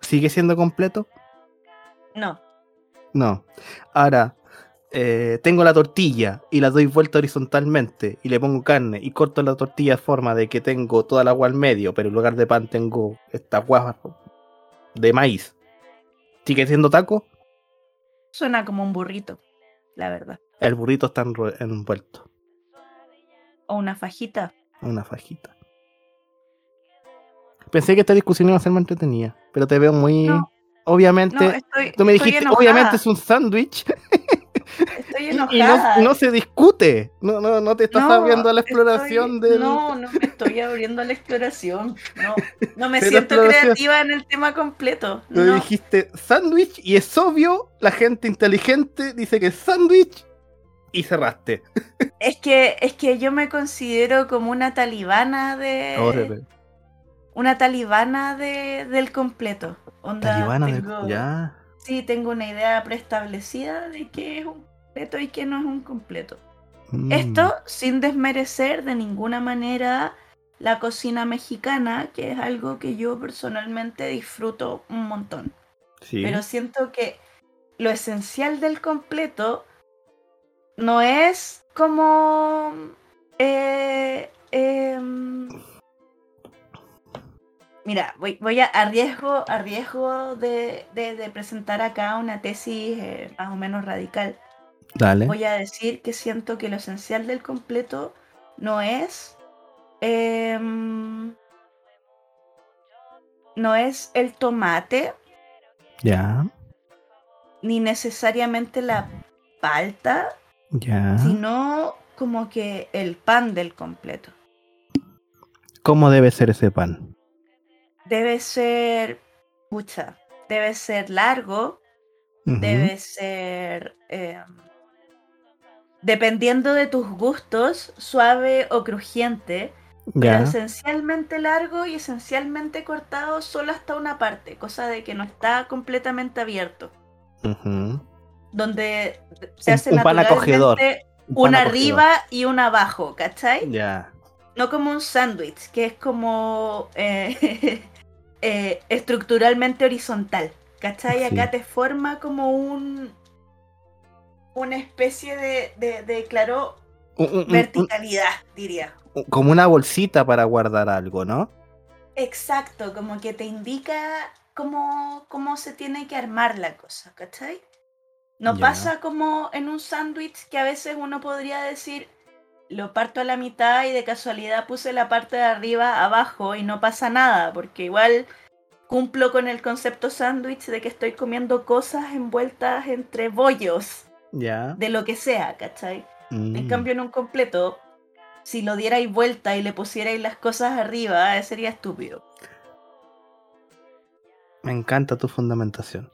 ¿sigue siendo completo? No, No. Ahora, eh, tengo la tortilla y la doy vuelta horizontalmente y le pongo carne y corto la tortilla de forma de que tengo toda la agua al medio, pero en lugar de pan tengo esta agua de maíz. ¿Sigue siendo taco? suena como un burrito, la verdad. El burrito está envuelto O una fajita. una fajita. Pensé que esta discusión iba a ser más entretenida, pero te veo muy... No. Obviamente, No, estoy, tú me estoy dijiste, enojada, obviamente es un sándwich Estoy enojada. y no, no se discute. No, no, no te estás No, abriendo a la estoy- exploración del... No, no me estoy abriendo a la exploración. No, no me Pero siento creativa en el tema completo. Tú dijiste sándwich y es obvio, la gente inteligente dice que es sándwich y cerraste. Es que, es que yo me considero como una talibana de. Una talibana de, del completo. Onda, Talibana de- tengo- Ya. Sí, tengo una idea preestablecida de qué es un completo y qué no es un completo. Mm, Esto sin desmerecer de ninguna manera la cocina mexicana, que es algo que yo personalmente disfruto un montón. Sí. Pero siento que lo esencial del completo no es como Eh, em, mira, voy, voy a arriesgo, arriesgo de, de, de presentar acá una tesis eh, más o menos radical. Dale. Voy a decir que siento que lo esencial del completo no es. em, no es el tomate, Ya, ni necesariamente la palta, ya. sino como que el pan del completo. ¿Cómo debe ser ese pan? Debe ser. Pucha, debe ser largo, debe ser. em, dependiendo de tus gustos, suave o crujiente. pero esencialmente largo y esencialmente cortado solo hasta una parte, cosa de que no está completamente abierto. Donde se Un- hace un naturalmente Un pan una acogedor. arriba y una abajo, ¿cachai? Ya. No como un sándwich, que es como eh, eh, estructuralmente horizontal, ¿cachai? Sí. Acá te forma como un una especie de, de, de, claro, Un- un- un- verticalidad, diría. un- como una bolsita para guardar algo, ¿no? Exacto, como que te indica cómo, cómo se tiene que armar la cosa, ¿cachai? No Ya. pasa como en un sándwich que a veces uno podría decir, lo parto a la mitad y de casualidad puse la parte de arriba abajo y no pasa nada, porque igual cumplo con el concepto sándwich de que estoy comiendo cosas envueltas entre bollos, Ya. de lo que sea, ¿cachai? En Mm. cambio, en un completo, si lo dierais vuelta y le pusierais las cosas arriba, eh, sería estúpido. Me encanta tu fundamentación.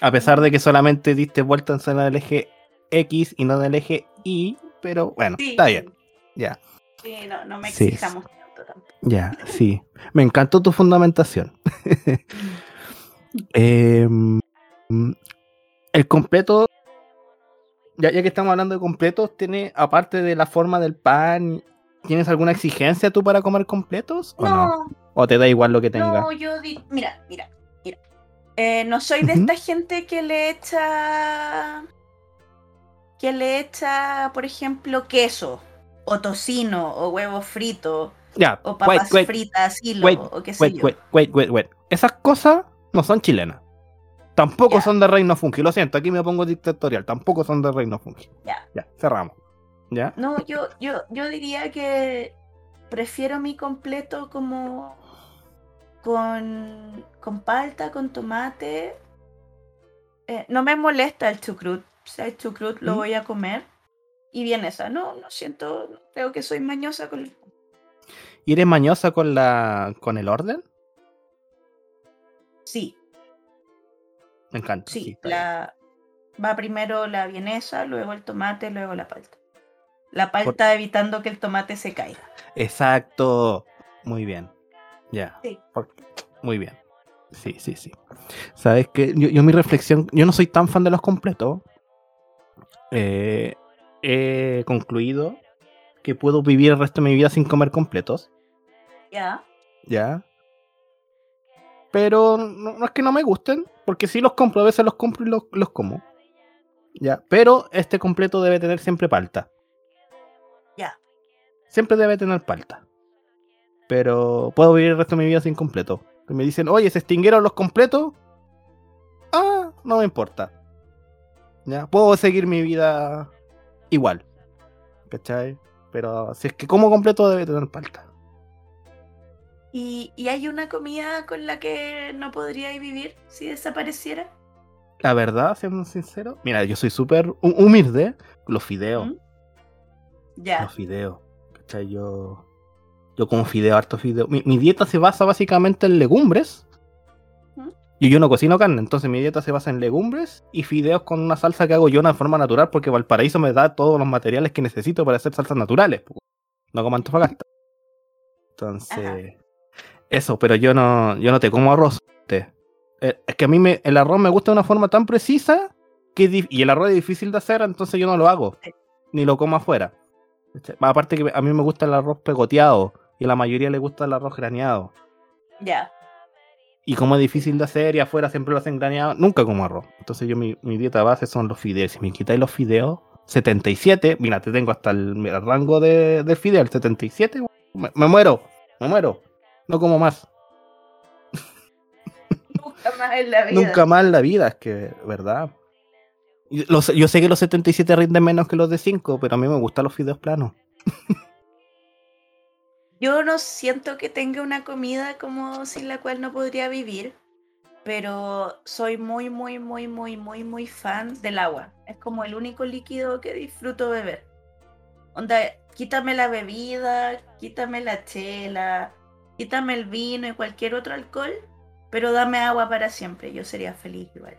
A pesar de que solamente diste vuelta en zona del eje X y no del eje Y, pero bueno, está bien. Ya, Sí, no, no me Sí. exijamos tanto tampoco. ya, sí. Me encantó tu fundamentación. Em, el completo, ya, ya que estamos hablando de completos, tiene, aparte de la forma del pan, ¿tienes alguna exigencia tú para comer completos? ¿O no? No, ¿O te da igual lo que tenga? no, yo di... Mira, mira. Eh, no soy de esta gente que le echa... Que le echa, por ejemplo, queso, o tocino, o huevo frito, Ya, o papas wait, fritas, hilo, wait, o qué sé yo. wait, wait, wait, wait. Esas cosas no son chilenas. Tampoco son de Reino Funky. Lo siento, aquí me pongo dictatorial. Tampoco son de Reino Funky. Ya. Ya, cerramos. ¿Ya? No, yo, yo, yo diría que prefiero mi completo como con, con palta, con tomate. Eh, no me molesta el chucrut. Si hay chucrut lo ¿Mm? voy a comer. Y bien esa. No, no siento, creo que soy mañosa con ¿Y eres mañosa con la con el orden? Sí, Me encanta. sí. la... Va primero la vienesa, luego el tomate, luego la palta. La palta evitando que el tomate se caiga. Exacto. Muy bien. Ya. Sí. Muy bien. Sí, sí, sí. Sabes que yo, yo mi reflexión, yo no soy tan fan de los completos. Eh, he concluido que puedo vivir el resto de mi vida sin comer completos. Ya. ¿ya? Pero no, no es que no me gusten, porque si los compro, a veces los compro y los, los como. ¿Ya? Pero este completo debe tener siempre palta. Ya. Siempre debe tener palta. Pero puedo vivir el resto de mi vida sin completo. Que me dicen, oye, se extinguieron los completos. Ah, no me importa. ¿Ya? Puedo seguir mi vida igual. ¿Cachai? Pero si es que como completo debe tener palta. ¿Y, y hay una comida con la que no podríais vivir si desapareciera? La verdad, siendo sincero, mira, yo soy súper hu- humilde. Los fideos, ¿Mm? Ya. los fideos. ¿Cachai? Yo, yo como fideo, harto fideo. Mi, mi dieta se basa básicamente en legumbres. ¿Mm? Y yo no cocino carne, entonces mi dieta se basa en legumbres y fideos con una salsa que hago yo de forma natural, porque Valparaíso me da todos los materiales que necesito para hacer salsas naturales. No como Antofagasta. Entonces, eso, pero yo no, yo no te como arroz. te. Eh, Es que a mí me, el arroz me gusta de una forma tan precisa que y el arroz es difícil de hacer, entonces yo no lo hago. Ni lo como afuera. ¿Cachai? Aparte que a mí me gusta el arroz pegoteado y a la mayoría le gusta el arroz graneado. Ya. Y como es difícil de hacer y afuera siempre lo hacen graneado, nunca como arroz. Entonces yo mi, mi dieta base son los fideos. Si me quitáis los fideos, 77, mira, te tengo hasta el, el rango de, del Fidel, 77, me, me muero, me muero, no como más. Nunca más en la vida. Nunca más en la vida, es que, ¿verdad? Los- yo sé que los 77 rinden menos que los de 5, pero a mí me gustan los fideos planos. Yo no siento que tenga una comida como sin la cual no podría vivir, pero soy muy, muy, muy, muy, muy, muy fan del agua. Es como el único líquido que disfruto beber. Onda, quítame la bebida, quítame la chela, quítame el vino y cualquier otro alcohol, pero dame agua para siempre. Yo sería feliz igual.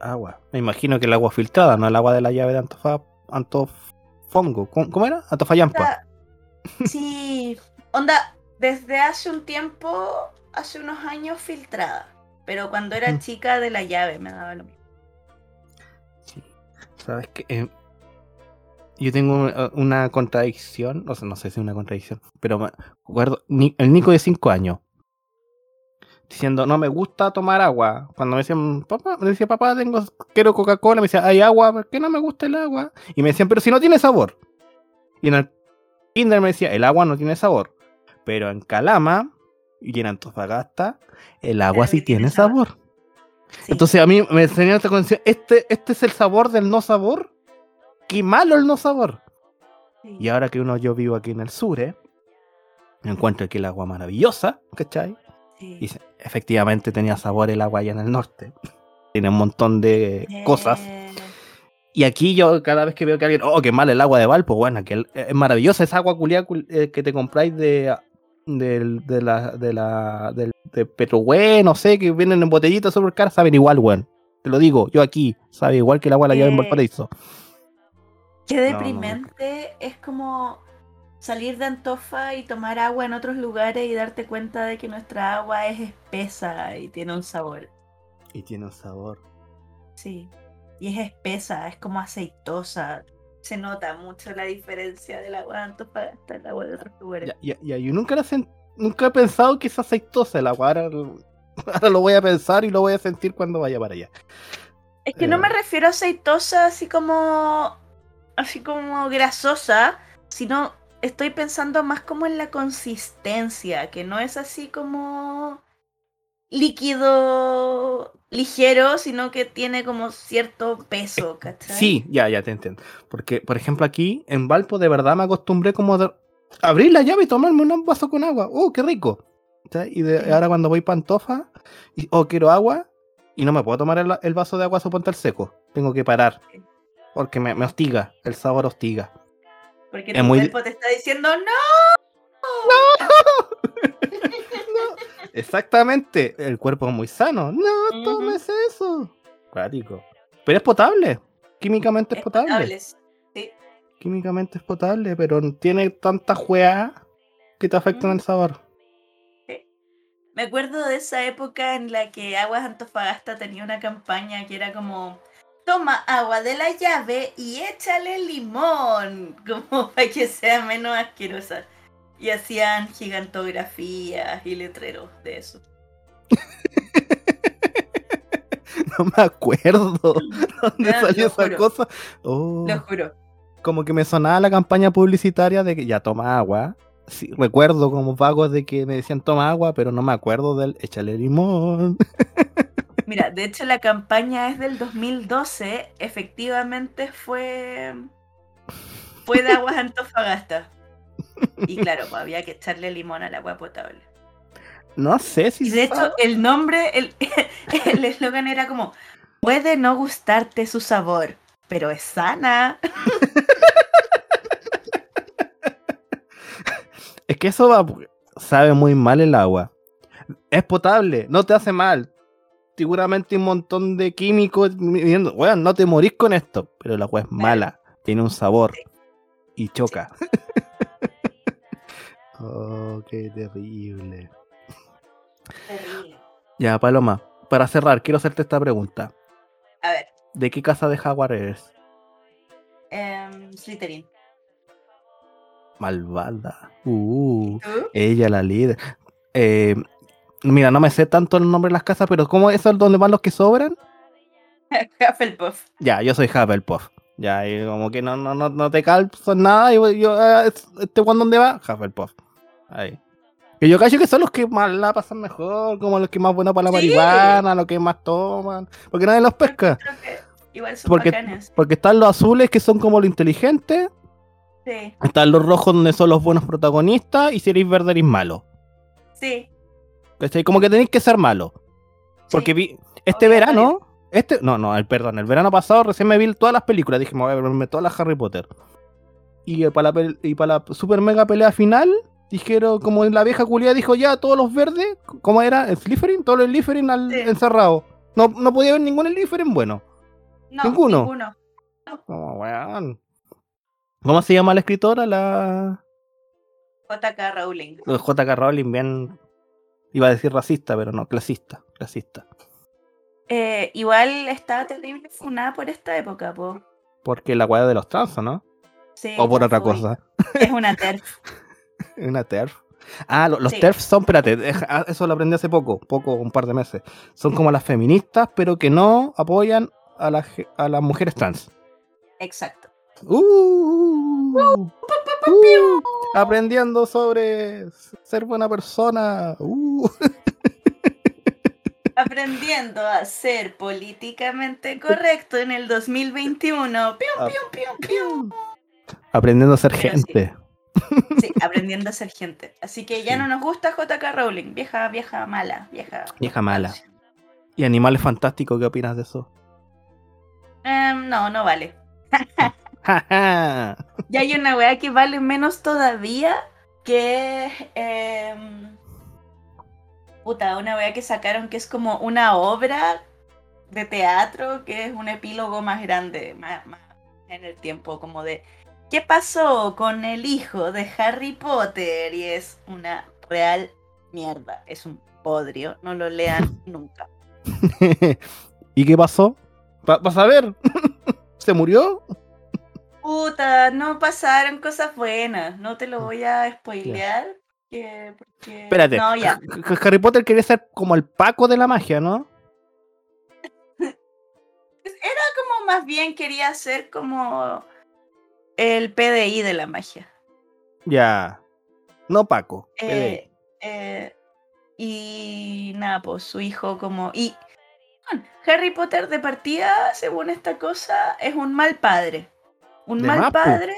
Agua. Me imagino que el agua filtrada, no el agua de la llave de Antofa, Antofongo. ¿Cómo, era? Antofallampa. Onda, Sí, onda, desde hace un tiempo, hace unos años filtrada, pero cuando era Mm. chica de la llave me daba lo mismo. Sí. ¿Sabes qué? Eh, yo tengo eh, una contradicción, o sea, no sé si es una contradicción, pero me acuerdo, el Nico de 5 años, diciendo, no me gusta tomar agua. Cuando me decían, papá, me decía, papá, tengo, quiero Coca-Cola, me decía, hay agua, ¿por qué no me gusta el agua? Y me decían, pero si no tiene sabor. Y en el Kinder me decía, el agua no tiene sabor. Pero en Calama y en Antofagasta, el agua sí tiene sabor. sabor. Sí, Entonces a mí me enseñaron esta condición, este, este es el sabor del no sabor. Qué malo el no sabor. sí. Y ahora que uno yo vivo aquí en el sur, ¿eh? me encuentro aquí el agua maravillosa, ¿cachai? Sí. Y efectivamente tenía sabor el agua allá en el norte. Tiene un montón de cosas. Eh, Y aquí yo cada vez que veo que alguien, oh, qué mal el agua de Valpo, bueno, que el- es maravillosa esa agua culiá cul- eh, que te compráis de, del- de, la, de la, del, de Petrohue, no sé, que vienen en botellitas súper caras, saben igual, weón. Te lo digo, yo aquí, sabe igual que el agua de la llave en Valparaíso. Qué no. deprimente es como salir de Antofa y tomar agua en otros lugares y darte cuenta de que nuestra agua es espesa y tiene un sabor. Y tiene un sabor. Sí. Y es espesa, es como aceitosa. Se nota mucho la diferencia del agua de Antofagasta al agua de otros lugares. Ya, ya, ya, yo nunca, la sen- nunca he pensado que es aceitosa el agua, ahora, lo- ahora lo voy a pensar y lo voy a sentir cuando vaya para allá. Es que no me Eh. refiero a aceitosa así como. así como grasosa, sino estoy pensando más como en la consistencia, que no es así como líquido ligero, sino que tiene como cierto peso, ¿cachai? Sí, ya, ya te entiendo. Porque, por ejemplo, aquí en Valpo de verdad me acostumbré como de abrir la llave y tomarme un vaso con agua. ¡Oh, qué rico! ¿Cachai? Y de- Sí. ahora cuando voy pantofa, y, oh, quiero agua, y no me puedo tomar el, el vaso de agua suponte al seco. Tengo que parar. Porque me, me hostiga, el sabor hostiga. Porque es tu muy- cuerpo te está diciendo ¡No! Exactamente, el cuerpo es muy sano. No Ujú. tomes eso. Cuático. Pero es potable. Químicamente es, Es potable. potable, Sí. Químicamente es potable, pero tiene tanta juega que te afectan el sabor. Me acuerdo de esa época en la que Aguas Antofagasta tenía una campaña que era como toma agua de la llave y échale limón, como para que sea menos asquerosa. Y hacían gigantografías y letreros de eso. No me acuerdo dónde salió esa juro. cosa. Oh, Lo juro. como que me sonaba la campaña publicitaria de que ya toma agua. Sí, recuerdo como vagos de que me decían toma agua, pero no me acuerdo del échale limón. Mira, de hecho la campaña es del 2012, efectivamente fue fue de Aguas Antofagasta. Y claro, pues había que echarle limón al agua potable. No sé si Y de hecho, el nombre, el el eslogan era como, puede no gustarte su sabor, pero es sana. Es que eso va, sabe muy mal el agua. Es potable, no te hace mal. Seguramente un montón de químicos diciendo, bueno, no te morís con esto, pero el agua es mala, tiene un sabor y choca. Oh, qué terrible. Terrible. Ya, Paloma, para cerrar, quiero hacerte esta pregunta. A ver, ¿De qué casa de jaguar eres? em, Slytherin. Malvada. Uh. Ella, la líder. Eh, mira, no me sé tanto el nombre de las casas, pero ¿cómo es el donde van los que sobran? Hufflepuff. Ya, yo soy Hufflepuff. Ya, y como que no, no, no, no te calzo nada. Y yo, ah, ¿este Juan dónde va? Hufflepuff. Ahí. Que yo cacho que son los que más la pasan mejor, como los que más buenos para la Sí. marihuana, los que más toman. Porque nadie los pesca. Creo que igual son Porque, bacanes. porque están los azules que son como los inteligentes. Sí, Están los rojos donde son los buenos protagonistas. Y si eres verde eres malo. sí. ¿Cachai? Como que tenéis que ser malo. Porque sí. vi este Obvio, verano. Este, no, no, el perdón, el verano pasado recién me vi todas las películas. Dije, me voy a verme todas las Harry Potter. Y eh, para la, y para la super mega pelea final, dijeron, como la vieja culia dijo ya, todos los verdes, ¿cómo era? El Slytherin, todos los Slytherin al, Sí. encerrado. No, no podía haber ningún Slytherin bueno. No, ninguno. ninguno. Como, weón. ¿Cómo se llama la escritora? La JK Rowling. J.K. Rowling, bien. Iba a decir racista, pero no, clasista. Clasista. Eh, igual estaba terrible funada por esta época, po. Porque la weá de los trans, ¿o ¿no? Sí, O por otra fue. cosa. Es una TERF. Una TERF. Ah, lo- los Sí. TERF son, espérate, ah, eso lo aprendí hace poco, poco, un par de meses. Son como las feministas, pero que no apoyan a, las ge- a las mujeres trans. Exacto. Uh, uh, aprendiendo sobre ser buena persona. Uh. Aprendiendo a ser políticamente correcto en el 2021. Piu, Ah. piu, piu, piu. Aprendiendo a ser Pero gente. Sí, aprendiendo a ser gente. Así que ya Sí. no nos gusta JK Rowling. Vieja, vieja mala. Vieja. Vieja mala. ¿Y Animales Fantásticos qué opinas de eso? Em, no, no vale. Ja, ja. Y hay una weá que vale menos todavía, que em, puta, una weá que sacaron que es como una obra de teatro, que es un epílogo más grande, más, más en el tiempo, como de... ¿Qué pasó con el hijo de Harry Potter? Y es una real mierda, es un podrio, no lo lean nunca. ¿Y qué pasó? ¿Vas a ver? ¿Se murió? Puta, no pasaron cosas buenas, no te lo voy a spoilear. que- porque... Espérate. No, ya. Harry Potter quería ser como el Paco de la magia, ¿no? como más bien quería ser como el PDI de la magia. Ya. No Paco. Eh, eh, y nada, pues su hijo como... Y Harry Potter de partida, según esta cosa, es un mal padre. Un De mal padre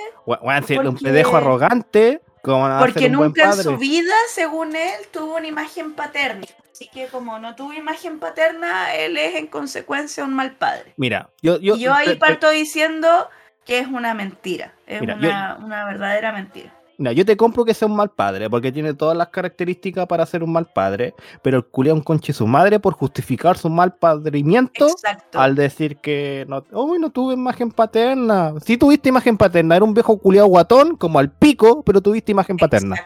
si era un porque- pendejo arrogante. ¿cómo no va a porque buen nunca en su vida, según él, tuvo una imagen paterna. Así que como no tuvo imagen paterna, él es en consecuencia un mal padre. Mira, yo, yo, y yo ahí te- te- parto diciendo que es una mentira. Es Mira, yo- una, una verdadera mentira. mira, yo te compro que sea un mal padre, porque tiene todas las características para ser un mal padre, pero el culiao un conche su madre por justificar su mal padrimiento Exacto. al decir que no, uy, no tuve imagen paterna. Sí tuviste imagen paterna, era un viejo culiao guatón, como al pico, pero tuviste imagen paterna.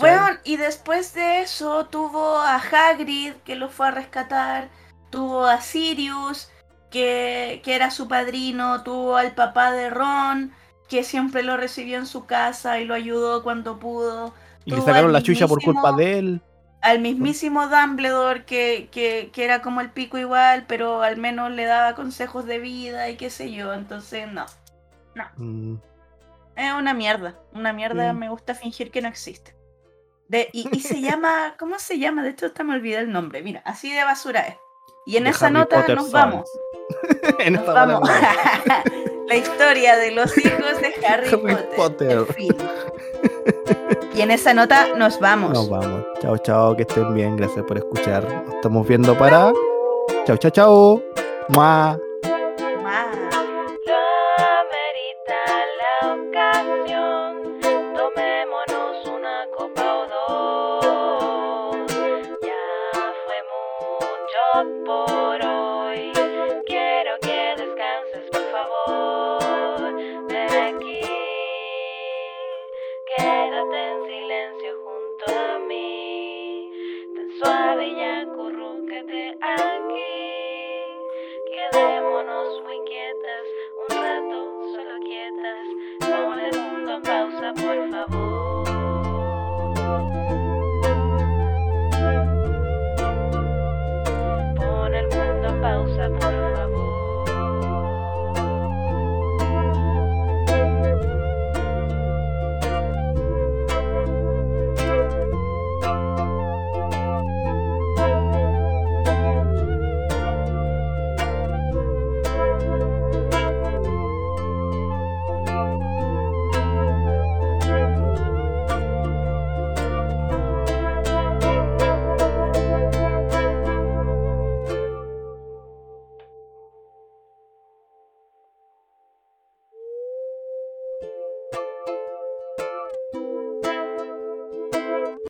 Bueno, y después de eso tuvo a Hagrid, que lo fue a rescatar, tuvo a Sirius, que, que era su padrino, tuvo al papá de Ron, que siempre lo recibió en su casa y lo ayudó cuando pudo, y le sacaron la chucha por culpa de él. al mismísimo Dumbledore, que, que, que era como el pico igual, pero al menos le daba consejos de vida y qué sé yo, entonces no, Mm, es una mierda, una mierda, Mm. me gusta fingir que no existe. De, y, y se llama, ¿cómo se llama? De hecho, hasta me olvidé el nombre. Mira, así de basura es. Y en esa Harry nota Potter nos vamos. en Nos vamos. La historia de los hijos de Harry, Harry Potter. Potter. el fin. Y en esa nota nos vamos. Nos vamos. Chao, chao, que estén bien. Gracias por escuchar. Nos estamos viendo para. Chao, chao, chao. Mua.